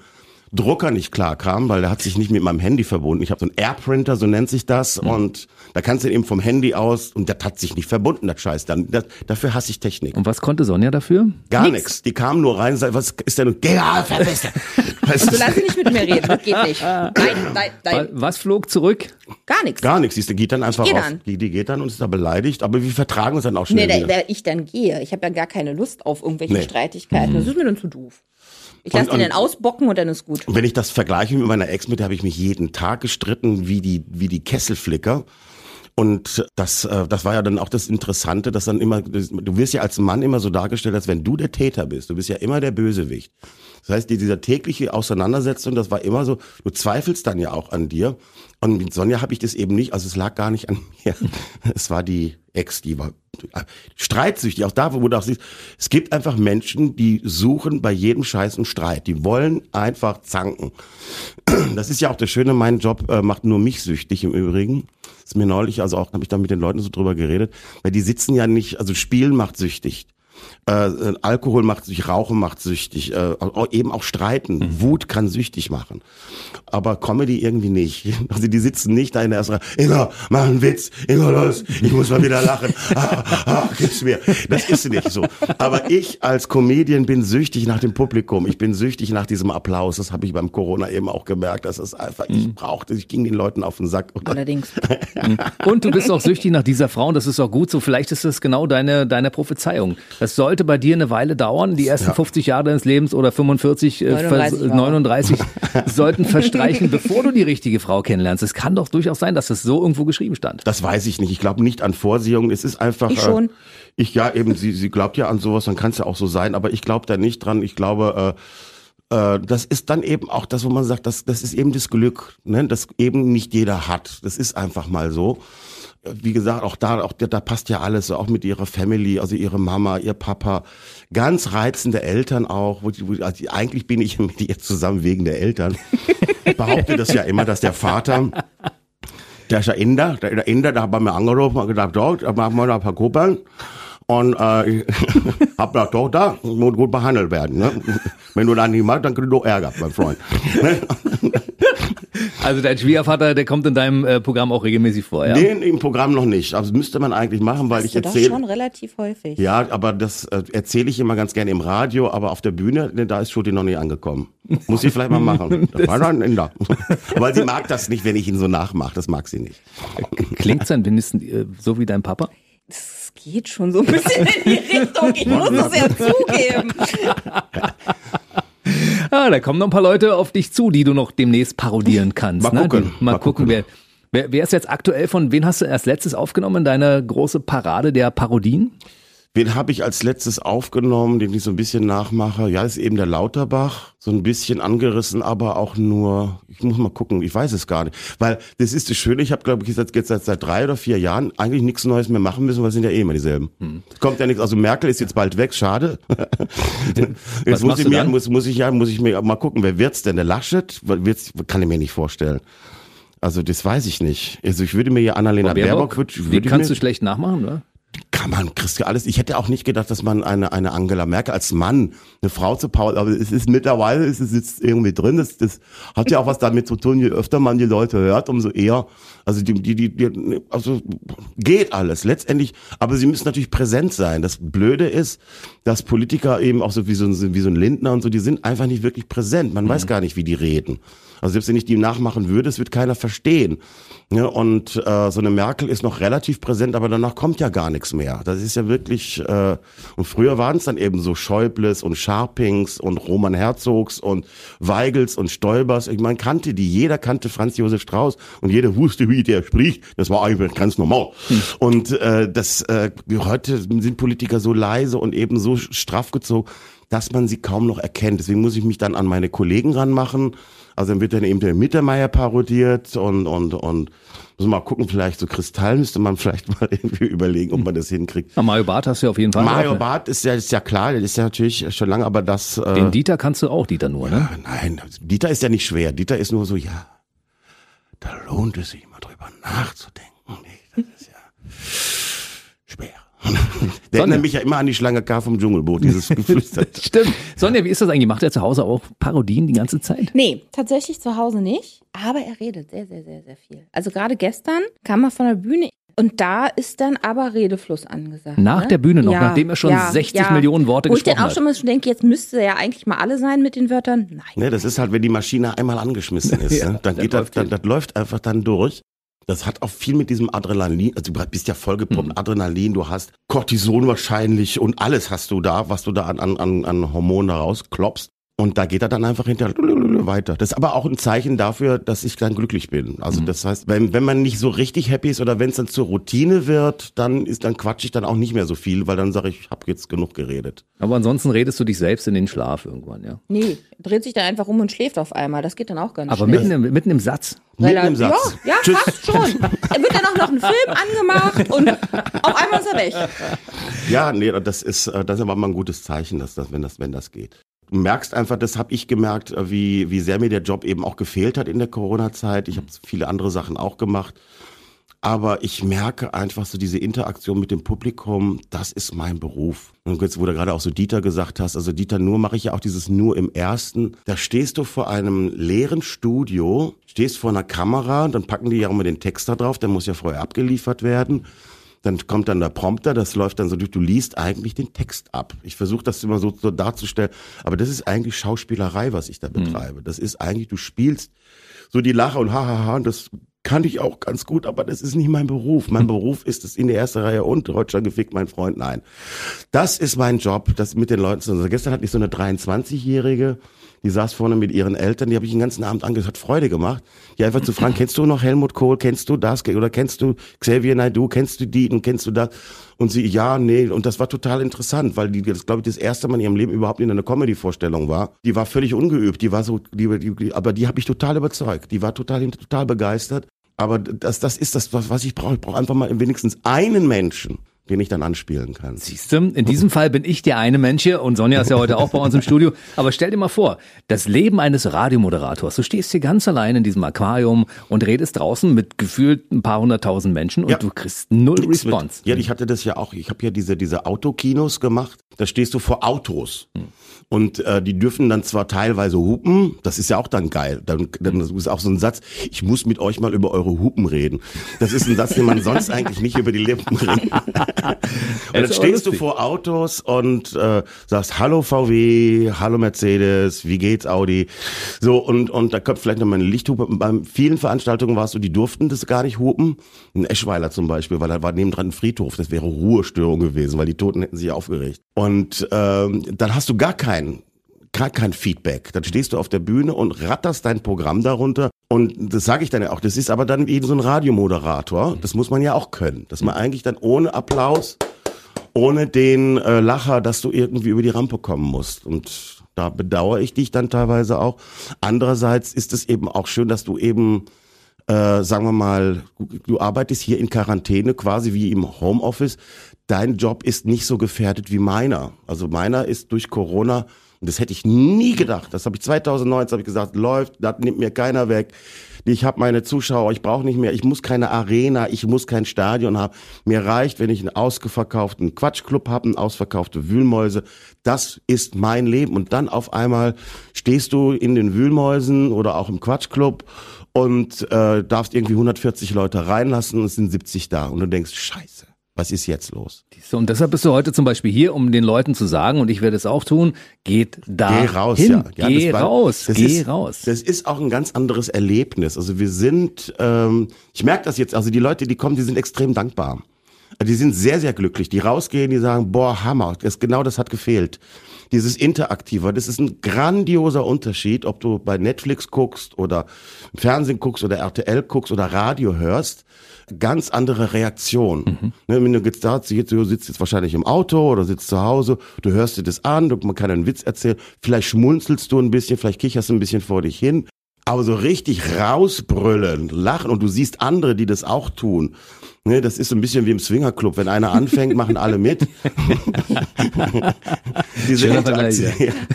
Drucker nicht klar kam, weil der hat sich nicht mit meinem Handy verbunden. Ich habe so einen Airprinter, so nennt sich das, Mhm. und da kannst du eben vom Handy aus und das hat sich nicht verbunden, das Scheiß. Dann, das, dafür hasse ich Technik. Und was konnte Sonja dafür? Gar nichts. Die kamen nur rein und sagten, was ist denn? Geh dich. Weißt (laughs) Also du, lass sie nicht mit mir reden, das geht nicht. Nein, nein, Wa- nein, Was flog zurück? gar nichts. Gar nichts. Siehst du, geht dann einfach raus. dann. Die, die geht dann und ist da beleidigt, aber wir vertragen uns dann auch Nee, schnell da, wieder. da ich dann gehe. Ich habe ja gar keine Lust auf irgendwelche Nee. Streitigkeiten. Das ist mir dann zu doof. Ich lasse den dann ausbocken und dann ist gut. Und wenn ich das vergleiche mit meiner Ex, mit der habe ich mich jeden Tag gestritten, wie die, wie die Kesselflicker. Und das, äh, das war ja dann auch das Interessante, dass dann immer, du wirst ja als Mann immer so dargestellt, als wenn du der Täter bist. Du bist ja immer der Bösewicht. Das heißt, die- dieser tägliche Auseinandersetzung, das war immer so, du zweifelst dann ja auch an dir. Und mit Sonja habe ich das eben nicht, also es lag gar nicht an (laughs) mir. Es war die Ex, die war streitsüchtig. Auch da, wo du auch siehst, es gibt einfach Menschen, die suchen bei jedem Scheiß einen Streit. Die wollen einfach zanken. (clears throat) Das ist ja auch das Schöne, mein Job äh, macht nur mich süchtig im Übrigen. ist mir neulich, also auch habe ich da mit den Leuten so drüber geredet, weil die sitzen ja nicht, also Spielen macht süchtig. Äh, äh, Alkohol macht süchtig, Rauchen macht süchtig, äh, eben auch Streiten. Wut kann süchtig machen. Aber Comedy irgendwie nicht. (laughs) Also die sitzen nicht da in der ersten Reihe. Ingo, mach einen Witz. Ingo, los. Ich muss mal wieder lachen. (laughs) Ah, ah, gib's mir. Das ist nicht so. Aber ich als Comedian bin süchtig nach dem Publikum. Ich bin süchtig nach diesem Applaus. Das habe ich beim Corona eben auch gemerkt. Das ist einfach, ich brauchte, ich ging den Leuten auf den Sack. Und Allerdings. Und du bist auch süchtig nach dieser Frau und das ist auch gut so. Vielleicht ist das genau deine, deine Prophezeiung. Das sollte bei dir eine Weile dauern. Die ersten 50 Jahre deines Lebens oder 45, äh, 39 vers- Jahre. 39 (laughs) sollten verstreichen, bevor du die richtige Frau kennenlernst. Es kann doch durchaus sein, dass das so irgendwo geschrieben stand. Das weiß ich nicht. Ich glaube nicht an Vorsehungen. Es ist einfach. Ich schon. Äh, ich ja eben. Sie, sie glaubt ja an sowas. Dann kann es ja auch so sein. Aber ich glaube da nicht dran. Ich glaube. Äh, äh, das ist dann eben auch das, wo man sagt, das, das ist eben das Glück, ne? das eben nicht jeder hat. Das ist einfach mal so. Wie gesagt, auch da, auch da, da passt ja alles, auch mit ihrer Family, also ihre Mama, ihr Papa, ganz reizende Eltern auch. Wo, wo, also eigentlich bin ich (laughs) mit ihr zusammen wegen der Eltern. Ich behaupte das ja immer, dass der Vater der ist ja Inder, der, der Inder, der hat bei mir angerufen und gesagt, dort, da machen wir noch ein paar Kuppeln. Und äh, ich (laughs) hab gesagt, doch, da muss gut behandelt werden. Ne? Wenn du da nicht machst, dann kriegst du Ärger, mein Freund. (laughs) Also dein Schwiegervater, der kommt in deinem äh, Programm auch regelmäßig vor, ja? Den im Programm noch nicht. Aber das müsste man eigentlich machen, weil ich Hast doch erzähle. schon relativ häufig. Ja, aber das äh, erzähle ich immer ganz gerne im Radio, aber auf der Bühne, ne, da ist Schutti noch nicht angekommen. Muss ich vielleicht mal machen. (laughs) Das war dann. (laughs) Weil sie mag das nicht, wenn ich ihn so nachmache. Das mag sie nicht. Klingt sein wenigstens äh, so wie dein Papa? Es geht schon so ein bisschen in die Richtung. Ich muss es ja zugeben. (laughs) Ah, da kommen noch ein paar Leute auf dich zu, die du noch demnächst parodieren kannst. Mal ne? gucken, Die, mal, mal gucken, gucken. wer, wer, wer ist jetzt aktuell von, wen hast du erst letztes aufgenommen in deine große Parade der Parodien? Wen habe ich als letztes aufgenommen, den ich so ein bisschen nachmache? Ja, das ist eben der Lauterbach. So ein bisschen angerissen, aber auch nur, ich muss mal gucken, ich weiß es gar nicht. Weil das ist das Schöne, ich habe, glaube ich, jetzt, jetzt seit, seit drei oder vier Jahren eigentlich nichts Neues mehr machen müssen, weil es sind ja eh immer dieselben. Hm. Es kommt ja nichts, also Merkel ist jetzt bald weg, schade. (laughs) Jetzt muss ich, mir, muss, muss ich ja, muss ich mir mal gucken, wer wird's denn? Der Laschet? Wird's, kann ich mir nicht vorstellen. Also das weiß ich nicht. Also ich würde mir ja Annalena Baerbock, würd, die würde ich kannst mir, du schlecht nachmachen, oder? Kann man, kriegst du alles. Ich hätte auch nicht gedacht, dass man eine, eine Angela Merkel als Mann, eine Frau zu Paul, aber es ist mittlerweile, ist es jetzt irgendwie drin. Das, das hat ja auch was damit zu tun, je öfter man die Leute hört, umso eher. Also die, die, die, die also geht alles letztendlich, aber sie müssen natürlich präsent sein. Das Blöde ist, dass Politiker eben auch so wie so ein, wie so ein Lindner und so, die sind einfach nicht wirklich präsent. Man weiß gar nicht, wie die reden. Also selbst wenn ich die nachmachen würde, es wird keiner verstehen. Ja, und äh, so eine Merkel ist noch relativ präsent, aber danach kommt ja gar nichts mehr. Das ist ja wirklich, äh, und früher waren es dann eben so Schäubles und Scharpings und Roman Herzogs und Weigels und Stoibers. Ich meine, kannte die, jeder kannte Franz Josef Strauß und jeder wusste, wie der spricht. Das war eigentlich ganz normal. Und äh, das äh, heute sind Politiker so leise und eben so straff gezogen, dass man sie kaum noch erkennt. Deswegen muss ich mich dann an meine Kollegen ranmachen. Also dann wird dann eben der Mittermeier parodiert und, und, und muss mal gucken, vielleicht so Kristall müsste man (laughs) vielleicht mal irgendwie überlegen, ob man das hinkriegt. Na, Mario Barth hast du ja auf jeden Fall. Mario auch, ne? Barth ist ja, ist ja klar, der ist ja natürlich schon lange, aber das, äh, Den Dieter kannst du auch, Dieter nur, ne? nein, Dieter ist ja nicht schwer. Dieter ist nur so, ja, da lohnt es sich mal drüber nachzudenken. Nee, das ist ja. Der (laughs) Sonja. erinnert mich ja immer an die Schlange K vom Dschungelboot, dieses (laughs) Geflüster. Stimmt. Sonja, wie ist das eigentlich? Macht er zu Hause auch Parodien die ganze Zeit? Nee, tatsächlich zu Hause nicht. Aber er redet sehr, sehr, sehr, sehr viel. Also gerade gestern kam er von der Bühne und da ist dann aber Redefluss angesagt. Nach ne? der Bühne noch, nachdem er schon 60 Millionen Worte Wo ich dann gesprochen auch schon mal denke, jetzt müsste er ja eigentlich mal alle sein mit den Wörtern. Nein. Ne, das ist halt, wenn die Maschine einmal angeschmissen (laughs) ist, Ja, ne, dann dann geht das, dann, das läuft einfach dann durch. Das hat auch viel mit diesem Adrenalin, also du bist ja vollgepumpt, Mhm. Adrenalin, du hast Cortison wahrscheinlich und alles hast du da, was du da an, an, an, Hormonen da rausklopfst. Und da geht er dann einfach hinterher weiter. Das ist aber auch ein Zeichen dafür, dass ich dann glücklich bin. Also Mhm. das heißt, wenn, wenn man nicht so richtig happy ist oder wenn es dann zur Routine wird, dann ist dann quatsch ich dann auch nicht mehr so viel, weil dann sage ich, ich habe jetzt genug geredet. Aber ansonsten redest du dich selbst in den Schlaf irgendwann, ja. Nee, dreht sich dann einfach um und schläft auf einmal. Das geht dann auch ganz Aber schnell. mitten im, mitten im Satz. Weil Mitten er- im Satz. Ja, ja Tschüss. fast schon. Er wird dann auch noch ein Film angemacht und auf einmal ist er weg. Ja, nee, das ist, äh, das ist aber mal ein gutes Zeichen, dass das, wenn das, wenn das geht. Merkst einfach, das habe ich gemerkt, äh, wie, wie sehr mir der Job eben auch gefehlt hat in der Corona-Zeit. Ich habe viele andere Sachen auch gemacht. Aber ich merke einfach so diese Interaktion mit dem Publikum, das ist mein Beruf. Und jetzt, wo du gerade auch so Dieter gesagt hast, also Dieter, nur mache ich ja auch dieses nur im ersten. Da stehst du vor einem leeren Studio, stehst vor einer Kamera, dann packen die ja immer den Text da drauf, der muss ja vorher abgeliefert werden. Dann kommt dann der Prompter, das läuft dann so durch, du liest eigentlich den Text ab. Ich versuche das immer so, so darzustellen, aber das ist eigentlich Schauspielerei, was ich da betreibe. Das ist eigentlich, du spielst so die Lache und hahaha, und das kann ich auch ganz gut, aber das ist nicht mein Beruf. Mein (laughs) Beruf ist es in der ersten Reihe und Deutschland gefickt, mein Freund, nein. Das ist mein Job, das mit den Leuten zu also Gestern hatte ich so eine 23-Jährige, die saß vorne mit ihren Eltern, die habe ich den ganzen Abend angehört, hat Freude gemacht. Die einfach zu fragen, kennst du noch Helmut Kohl, kennst du das, oder kennst du Xavier Naidoo, kennst du die und kennst du das? Und sie, ja, nee, und das war total interessant, weil die, das glaube ich, das erste Mal in ihrem Leben überhaupt in einer Comedy-Vorstellung war. Die war völlig ungeübt, die war so, die, die, aber die habe ich total überzeugt. Die war total, total begeistert. Aber das, das ist das, was ich brauche. Ich brauche einfach mal wenigstens einen Menschen, den ich dann anspielen kann. Siehst du, in diesem Fall bin ich der eine Mensch hier und Sonja ist ja heute auch bei uns im Studio. Aber stell dir mal vor, das Leben eines Radiomoderators. Du stehst hier ganz allein in diesem Aquarium und redest draußen mit gefühlt ein paar hunderttausend Menschen und Ja. du kriegst null mit- Response. Ja, ich hatte das ja auch. Ich habe ja diese, diese Autokinos gemacht. Da stehst du vor Autos. Und äh, die dürfen dann zwar teilweise hupen, das ist ja auch dann geil. Dann, dann das ist auch so ein Satz, ich muss mit euch mal über eure Hupen reden. Das ist ein Satz, den man sonst eigentlich nicht über die Lippen bringt. (laughs) und dann stehst du vor Autos und äh, sagst, hallo VW, hallo Mercedes, wie geht's Audi? So, und, und da kommt vielleicht noch mal eine Lichthupe. Bei vielen Veranstaltungen war es so, die durften das gar nicht hupen. In Eschweiler zum Beispiel, weil da war nebendran ein Friedhof. Das wäre Ruhestörung gewesen, weil die Toten hätten sich aufgeregt. Und ähm, dann hast du gar keinen gar kein Feedback. Dann stehst du auf der Bühne und ratterst dein Programm darunter. Und das sage ich dann ja auch, das ist aber dann eben so ein Radiomoderator. Das muss man ja auch können. Dass man eigentlich dann ohne Applaus, ohne den äh, Lacher, dass du irgendwie über die Rampe kommen musst. Und da bedauere ich dich dann teilweise auch. Andererseits ist es eben auch schön, dass du eben äh, sagen wir mal, du arbeitest hier in Quarantäne quasi wie im Homeoffice. Dein Job ist nicht so gefährdet wie meiner. Also meiner ist durch Corona, und das hätte ich nie gedacht, das habe ich 2019 hab ich gesagt, läuft, das nimmt mir keiner weg. Ich habe meine Zuschauer, ich brauche nicht mehr, ich muss keine Arena, ich muss kein Stadion haben. Mir reicht, wenn ich einen ausverkauften Quatschclub habe, einen ausverkaufte Wühlmäuse. Das ist mein Leben. Und dann auf einmal stehst du in den Wühlmäusen oder auch im Quatschclub und äh, darfst irgendwie 140 Leute reinlassen und es sind 70 da. Und du denkst, scheiße, was ist jetzt los? Und deshalb bist du heute zum Beispiel hier, um den Leuten zu sagen, und ich werde es auch tun, geht da Geh raus, hin. ja. ja geh das war- raus, das geh ist, raus. Das ist auch ein ganz anderes Erlebnis. Also wir sind, ähm, ich merke das jetzt, also die Leute, die kommen, die sind extrem dankbar. Die sind sehr, sehr glücklich. Die rausgehen, die sagen, boah, Hammer, das, genau das hat gefehlt. Dieses Interaktive, das ist ein grandioser Unterschied, ob du bei Netflix guckst oder im Fernsehen guckst oder RTL guckst oder Radio hörst. Ganz andere Reaktion. Ne, wenn du jetzt da sitzt, du sitzt jetzt wahrscheinlich im Auto oder sitzt zu Hause, du hörst dir das an, du, man kann einen Witz erzählen, vielleicht schmunzelst du ein bisschen, vielleicht kicherst du ein bisschen vor dich hin. Aber so richtig rausbrüllen, lachen und du siehst andere, die das auch tun. Ne, das ist so ein bisschen wie im Swingerclub. Wenn einer anfängt, machen alle mit. (laughs) Diese Interaktion.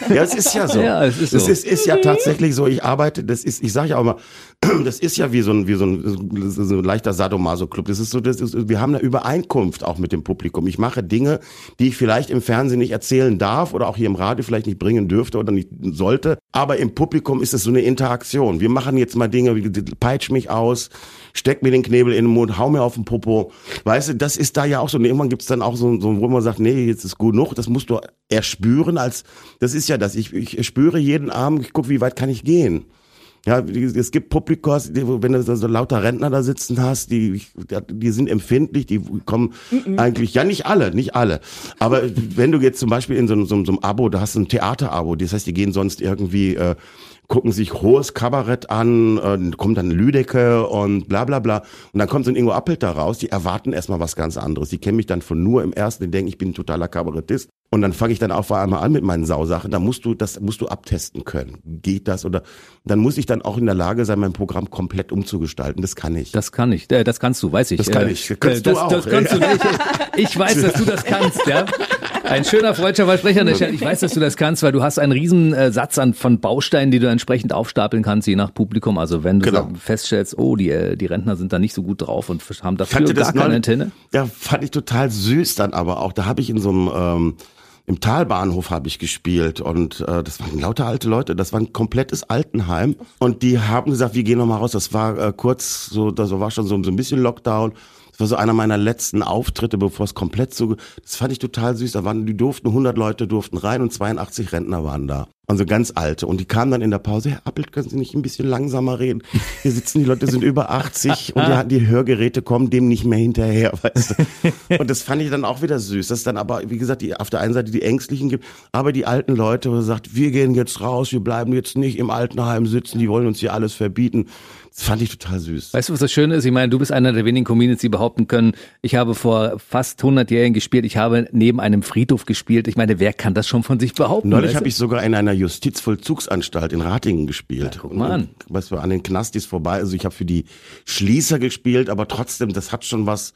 Ja, es ist ja so. Ja, es ist das so. ist, ist ja tatsächlich so. Ich arbeite, das ist, ich sage ja auch mal, (clears throat) das ist ja wie so ein, wie so ein, so ein leichter Sadomaso-Club. Das ist so, das ist, wir haben eine Übereinkunft auch mit dem Publikum. Ich mache Dinge, die ich vielleicht im Fernsehen nicht erzählen darf oder auch hier im Radio vielleicht nicht bringen dürfte oder nicht sollte. Aber im Publikum ist es so eine Interaktion. Wir machen jetzt mal Dinge, wie peitsch mich aus, steck mir den Knebel in den Mund, hau mir auf den Popo. Weißt du, das ist da ja auch so. Und irgendwann gibt's dann auch so, so, wo man sagt, nee, jetzt ist gut genug. Das musst du erspüren als, das ist ja das. Ich, ich spüre jeden Abend, ich gucke, wie weit kann ich gehen. Ja, es gibt Publikos, wenn du so lauter Rentner da sitzen hast, die, die sind empfindlich, die kommen eigentlich, ja nicht alle, nicht alle. Aber wenn du jetzt zum Beispiel in so, so, so einem Abo, da hast du ein Theaterabo, das heißt, die gehen sonst irgendwie, äh, gucken sich hohes Kabarett an, äh, kommt dann Lüdecke und bla bla bla. Und dann kommt so ein Ingo Appelt da raus, die erwarten erstmal was ganz anderes. Die kennen mich dann von nur im ersten, die denken, ich bin ein totaler Kabarettist. Und dann fange ich dann auf einmal an mit meinen Sausachen. Da musst du, das musst du abtesten können. Geht das? Oder dann muss ich dann auch in der Lage sein, mein Programm komplett umzugestalten. Das kann ich. Das kann ich, äh, das kannst du, weiß ich. Das kann Äh, ich. Kannst das, du auch, Das kannst ja. du nicht. Ich weiß, dass du das kannst, ja. (laughs) Ein schöner freudscher Versprecher Stelle. Ich weiß, dass du das kannst, weil du hast einen riesen äh, Satz an, von Bausteinen, die du entsprechend aufstapeln kannst, je nach Publikum. Also wenn du Genau. feststellst, oh, die, äh, die Rentner sind da nicht so gut drauf und haben dafür gar das keine neulich- Antenne. Ja, fand ich total süß dann aber auch. Da habe ich in so einem ähm, im Talbahnhof habe ich gespielt und äh, das waren lauter alte Leute. Das war ein komplettes Altenheim und die haben gesagt, wir gehen noch mal raus. Das war äh, kurz so, das war schon so, so ein bisschen Lockdown. Das war so einer meiner letzten Auftritte, bevor es komplett so. Das fand ich total süß. Da waren, die durften 100 Leute durften rein und 82 Rentner waren da. Also ganz alte. Und die kamen dann in der Pause, Herr Appelt, können Sie nicht ein bisschen langsamer reden? Hier sitzen die Leute, sind über 80 und die, die Hörgeräte kommen dem nicht mehr hinterher, (laughs) weißt du? Und das fand ich dann auch wieder süß, dass es dann aber, wie gesagt, die, auf der einen Seite die Ängstlichen gibt, aber die alten Leute, wo sagt, wir gehen jetzt raus, wir bleiben jetzt nicht im Altenheim sitzen, die wollen uns hier alles verbieten. Das fand ich total süß. Weißt du, was das Schöne ist? Ich meine, du bist einer der wenigen Comedians, die behaupten können, ich habe vor fast 100 Jahren gespielt, ich habe neben einem Friedhof gespielt. Ich meine, wer kann das schon von sich behaupten? Neulich weißt habe du? ich sogar in einer Justizvollzugsanstalt in Ratingen gespielt. guck mal an. Was wir an den Knastis vorbei. Also ich habe für die Schließer gespielt, aber trotzdem, das hat schon was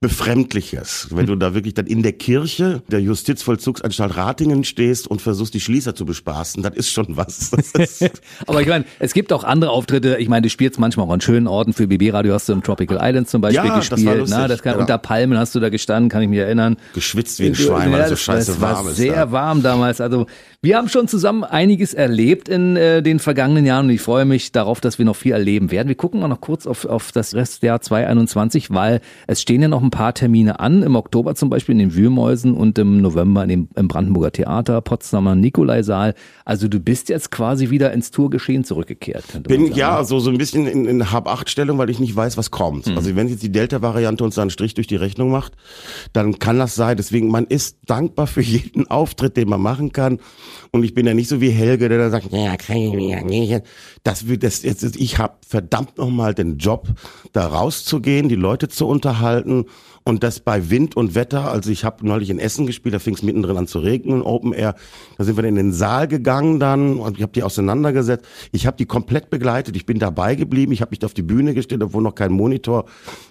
Befremdliches. Wenn du da wirklich dann in der Kirche der Justizvollzugsanstalt Ratingen stehst und versuchst, die Schließer zu bespaßen, das ist schon was. (laughs) Aber ich meine, es gibt auch andere Auftritte. Ich meine, du spielst manchmal auch an schönen Orten. Für BB Radio hast du im Tropical Islands zum Beispiel Ja, das war gespielt. lustig, na, das kann, genau. Unter Palmen hast du da gestanden, kann ich mich erinnern. geschwitzt wie ein Schwein, weil Ja, es so scheiße das war warm ist. sehr da. warm damals. Also wir haben schon zusammen einiges erlebt in äh, den vergangenen Jahren und ich freue mich darauf, dass wir noch viel erleben werden. Wir gucken mal noch kurz auf, auf das Restjahr 2021, weil es stehen ja noch ein paar Termine an. Im Oktober zum Beispiel in den Wühlmäusen und im November in dem, im Brandenburger Theater, Potsdamer Nikolaisaal. Also du bist jetzt quasi wieder ins Tourgeschehen zurückgekehrt. Bin ja so so ein bisschen in, in Hab-Acht-Stellung, weil ich nicht weiß, was kommt. Mhm. Also wenn jetzt die Delta-Variante uns da einen Strich durch die Rechnung macht, dann kann das sein. Deswegen, man ist dankbar für jeden Auftritt, den man machen kann. Und ich bin ja nicht so wie Helge, der da sagt, ja, kann ich ja nicht. Das wird das jetzt. Ich habe verdammt nochmal den Job, da rauszugehen, die Leute zu unterhalten. Und das bei Wind und Wetter, also ich habe neulich in Essen gespielt, da fing es mittendrin an zu regnen, Open Air. Da sind wir in den Saal gegangen dann und ich habe die auseinandergesetzt. Ich habe die komplett begleitet, ich bin dabei geblieben, ich habe mich auf die Bühne gestellt, obwohl noch kein Monitor,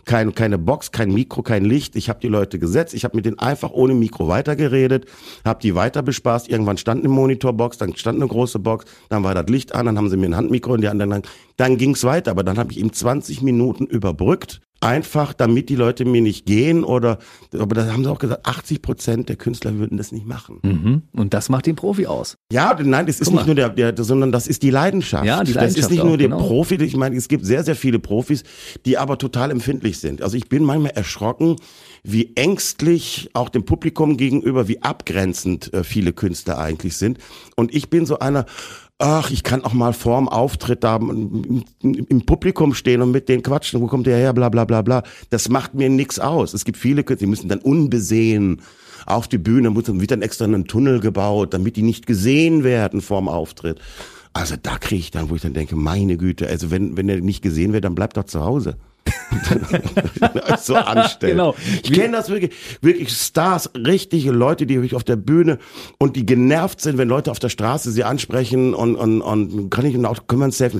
kein, keine Box, kein Mikro, kein Licht. Ich habe die Leute gesetzt, ich habe mit denen einfach ohne Mikro weitergeredet, habe die weiter bespaßt. Irgendwann stand eine Monitorbox, dann stand eine große Box, dann war das Licht an, dann haben sie mir ein Handmikro in die anderen, dann, dann ging's weiter. Aber dann habe ich ihm 20 Minuten überbrückt einfach, damit die Leute mir nicht gehen oder, aber da haben sie auch gesagt, 80 Prozent der Künstler würden das nicht machen. Mhm. Und das macht den Profi aus. Ja, nein, das ist Guck nicht nur der, der, sondern das ist die Leidenschaft. Ja, die Das Leidenschaft ist nicht auch, nur der genau. Profi, ich meine, es gibt sehr, sehr viele Profis, die aber total empfindlich sind. Also ich bin manchmal erschrocken, wie ängstlich auch dem Publikum gegenüber, wie abgrenzend äh, viele Künstler eigentlich sind. Und ich bin so einer, ach, ich kann auch mal vorm Auftritt da im, Publikum stehen und mit denen quatschen, wo kommt der her, bla bla bla bla. Das macht mir nichts aus. Es gibt viele Künstler, die müssen dann unbesehen auf die Bühne, wird dann extra einen Tunnel gebaut, damit die nicht gesehen werden vorm Auftritt. Also da kriege ich dann, wo ich dann denke, meine Güte, also wenn, wenn der nicht gesehen wird, dann bleibt doch zu Hause. (laughs) so anstellt. Genau. Ich kenne das wirklich, wirklich Stars, richtige Leute, die wirklich auf der Bühne und die genervt sind, wenn Leute auf der Straße sie ansprechen und, und, und kann ich ihnen auch, können wir uns helfen?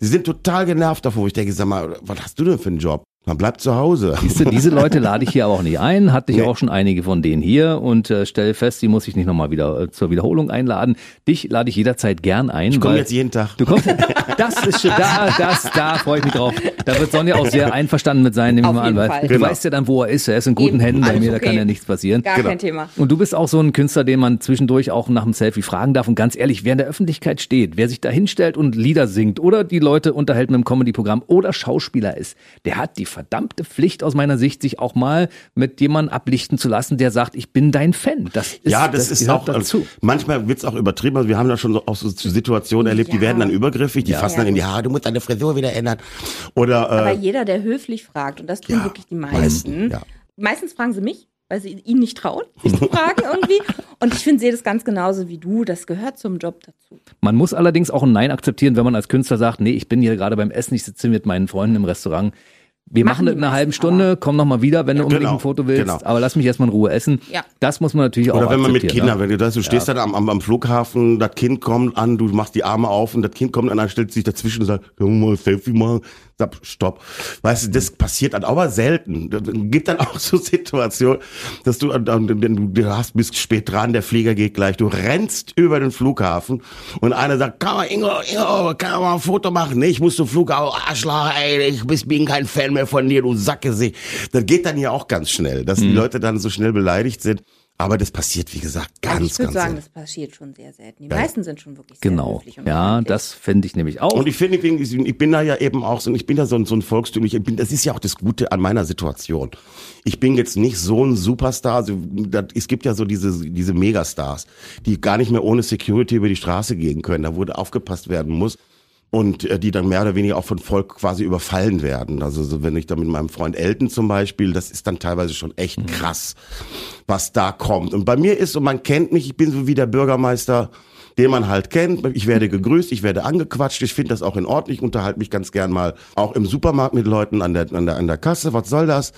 Sie sind total genervt davor. Ich denke, sag mal, was hast du denn für einen Job? Man bleibt zu Hause. Siehst du, diese Leute lade ich hier aber auch nicht ein. Hatte ich Nee. auch schon einige von denen hier und äh, stelle fest, die muss ich nicht nochmal wieder äh, zur Wiederholung einladen. Dich lade ich jederzeit gern ein. Ich komme jetzt jeden Tag. Du kommst, (laughs) das ist schon, da, das, da freue ich mich drauf. Da wird Sonja auch sehr einverstanden mit sein, nehme ich mal an, weil Fall. du Genau. weißt ja dann, wo er ist. Er ist in guten Eben, Händen bei mir, da okay. kann ja nichts passieren. Gar Genau. kein Thema. Und du bist auch so ein Künstler, den man zwischendurch auch nach dem Selfie fragen darf. Und ganz ehrlich, wer in der Öffentlichkeit steht, wer sich da hinstellt und Lieder singt oder die Leute unterhält mit einem Comedy-Programm oder Schauspieler ist, der hat die verdammte Pflicht aus meiner Sicht, sich auch mal mit jemandem ablichten zu lassen, der sagt, ich bin dein Fan. Das ist, ja, das, ist gehört auch, dazu. manchmal wird's auch übertrieben. Also wir haben da schon so, auch so Situationen erlebt, die Ja. werden dann übergriffig, die fassen Ja. dann in die Haare, du musst deine Frisur wieder ändern. Oder, Aber äh, jeder, der höflich fragt, und das tun Ja, wirklich die meisten, ja. meistens fragen sie mich, weil sie ihnen nicht trauen, sich zu fragen irgendwie. Und ich finde, sehe das ganz genauso wie du. Das gehört zum Job dazu. Man muss allerdings auch ein Nein akzeptieren, wenn man als Künstler sagt, nee, ich bin hier gerade beim Essen, ich sitze mit meinen Freunden im Restaurant. Wir machen, Machen das in einer halben Stunde, komm noch mal wieder, wenn du unbedingt Genau, ein Foto willst, genau. aber lass mich erstmal in Ruhe essen. Ja. Das muss man natürlich auch Oder wenn man mit Kindern, ne? wenn du das, du stehst dann am, am, am Flughafen, das Kind kommt an, du machst die Arme auf und das Kind kommt an, dann stellt sich dazwischen und sagt, können wir mal ein Selfie machen? Sag, stopp. Weißt du, das passiert dann aber selten. Das gibt dann (laughs) auch so Situationen, dass du, dann- dann- du, du hast, bist spät dran, der Flieger geht gleich, du rennst über den Flughafen und einer sagt, kann man, Ingo, Ingo, kann man mal ein Foto machen? Nee, ich muss zum Flughafen, Arschloch, ey, ich bin kein Fan mehr von dir, du Sackgesicht. Das geht dann ja auch ganz schnell, dass Mhm. die Leute dann so schnell beleidigt sind. Aber das passiert, wie gesagt, ganz, also ich würde ganz sagen, selten. das passiert schon sehr selten. Die Ja. meisten sind schon wirklich sehr Genau. Ja, das finde ich nämlich auch. Und ich finde, ich ich bin da ja eben auch so, ich bin da so ein, so ein Volkstümlich, ich bin, das ist ja auch das Gute an meiner Situation. Ich bin jetzt nicht so ein Superstar, also, das, es gibt ja so diese, diese Megastars, die gar nicht mehr ohne Security über die Straße gehen können, da wurde aufgepasst werden muss. Und äh, die dann mehr oder weniger auch von Volk quasi überfallen werden. Also so, wenn ich da mit meinem Freund Elton zum Beispiel, das ist dann teilweise schon echt krass, was da kommt. Und bei mir ist so, man kennt mich, ich bin so wie der Bürgermeister, den man halt kennt. Ich werde gegrüßt, ich werde angequatscht. Ich finde das auch in Ordnung. Ich unterhalte mich ganz gern mal auch im Supermarkt mit Leuten an der, an der, an der Kasse. Was soll das?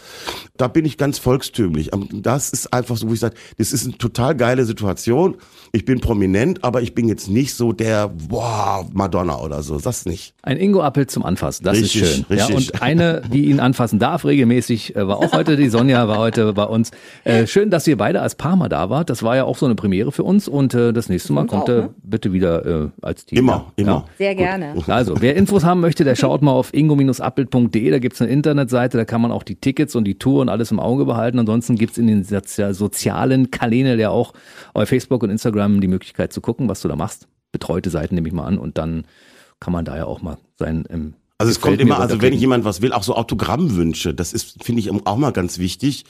Da bin ich ganz volkstümlich. Das ist einfach so, wo ich sage, das ist eine total geile Situation. Ich bin prominent, aber ich bin jetzt nicht so der, wow, Madonna oder so. Das nicht. Ein Ingo-Appel zum Anfassen, das Richtig, ist schön. Ja, richtig. und eine, die ihn anfassen darf regelmäßig, äh, war auch heute, die Sonja war heute bei uns. Äh, schön, dass ihr beide als Paar mal da wart. Das war ja auch so eine Premiere für uns und äh, das nächste Mal uns kommt auch, ne? bitte wieder äh, als Team. Immer, ja. immer. Sehr gerne. (laughs) Also, wer Infos haben möchte, der schaut mal auf ingo-appelt.de, da gibt's eine Internetseite, da kann man auch die Tickets und die Tour und alles im Auge behalten. Ansonsten gibt's in den sozi- sozialen Kanälen ja auch auf Facebook und Instagram die Möglichkeit zu gucken, was du da machst. Betreute Seiten nehme ich mal an und dann kann man da ja auch mal sein im Also es kommt immer, also wenn runterklicken. jemand was will, auch so Autogrammwünsche, das ist, finde ich, auch mal ganz wichtig,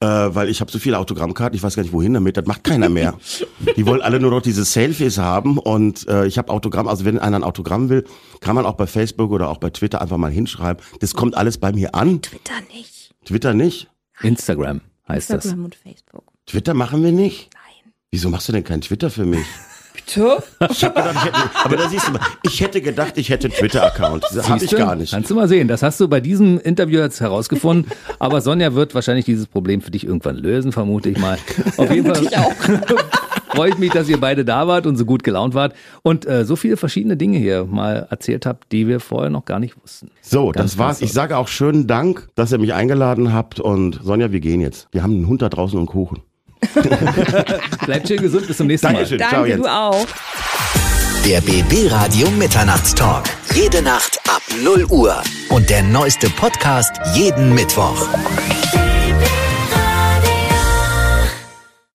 äh, weil ich habe so viele Autogrammkarten, ich weiß gar nicht wohin damit, das macht keiner mehr. (laughs) Die wollen alle nur noch diese Selfies haben und äh, ich habe Autogramm, also wenn einer ein Autogramm will, kann man auch bei Facebook oder auch bei Twitter einfach mal hinschreiben. Das kommt alles bei mir an. Twitter nicht. Twitter nicht? Instagram heißt das. Instagram und Facebook. Twitter machen wir nicht? Nein. Wieso machst du denn kein Twitter für mich? (laughs) Bitte? Ich hab gedacht, ich hätte, aber da siehst du mal, ich hätte gedacht, ich hätte einen Twitter-Account. Das habe ich gar nicht. Kannst du mal sehen. Das hast du bei diesem Interview jetzt herausgefunden. Aber Sonja wird wahrscheinlich dieses Problem für dich irgendwann lösen, vermute ich mal. Auf jeden Fall (laughs) Ich auch. (laughs) freue ich mich, dass ihr beide da wart und so gut gelaunt wart und äh, so viele verschiedene Dinge hier mal erzählt habt, die wir vorher noch gar nicht wussten. So, Ganz das war's. Ich sage auch schönen Dank, dass ihr mich eingeladen habt. Und Sonja, wir gehen jetzt. Wir haben einen Hund da draußen und Kuchen. (laughs) Bleibt schön gesund, bis zum nächsten Mal. Dankeschön. Ciao, Danke, Jens. du auch. Der BB Radio Mitternachtstalk. Jede Nacht ab 0 Uhr. Und der neueste Podcast jeden Mittwoch.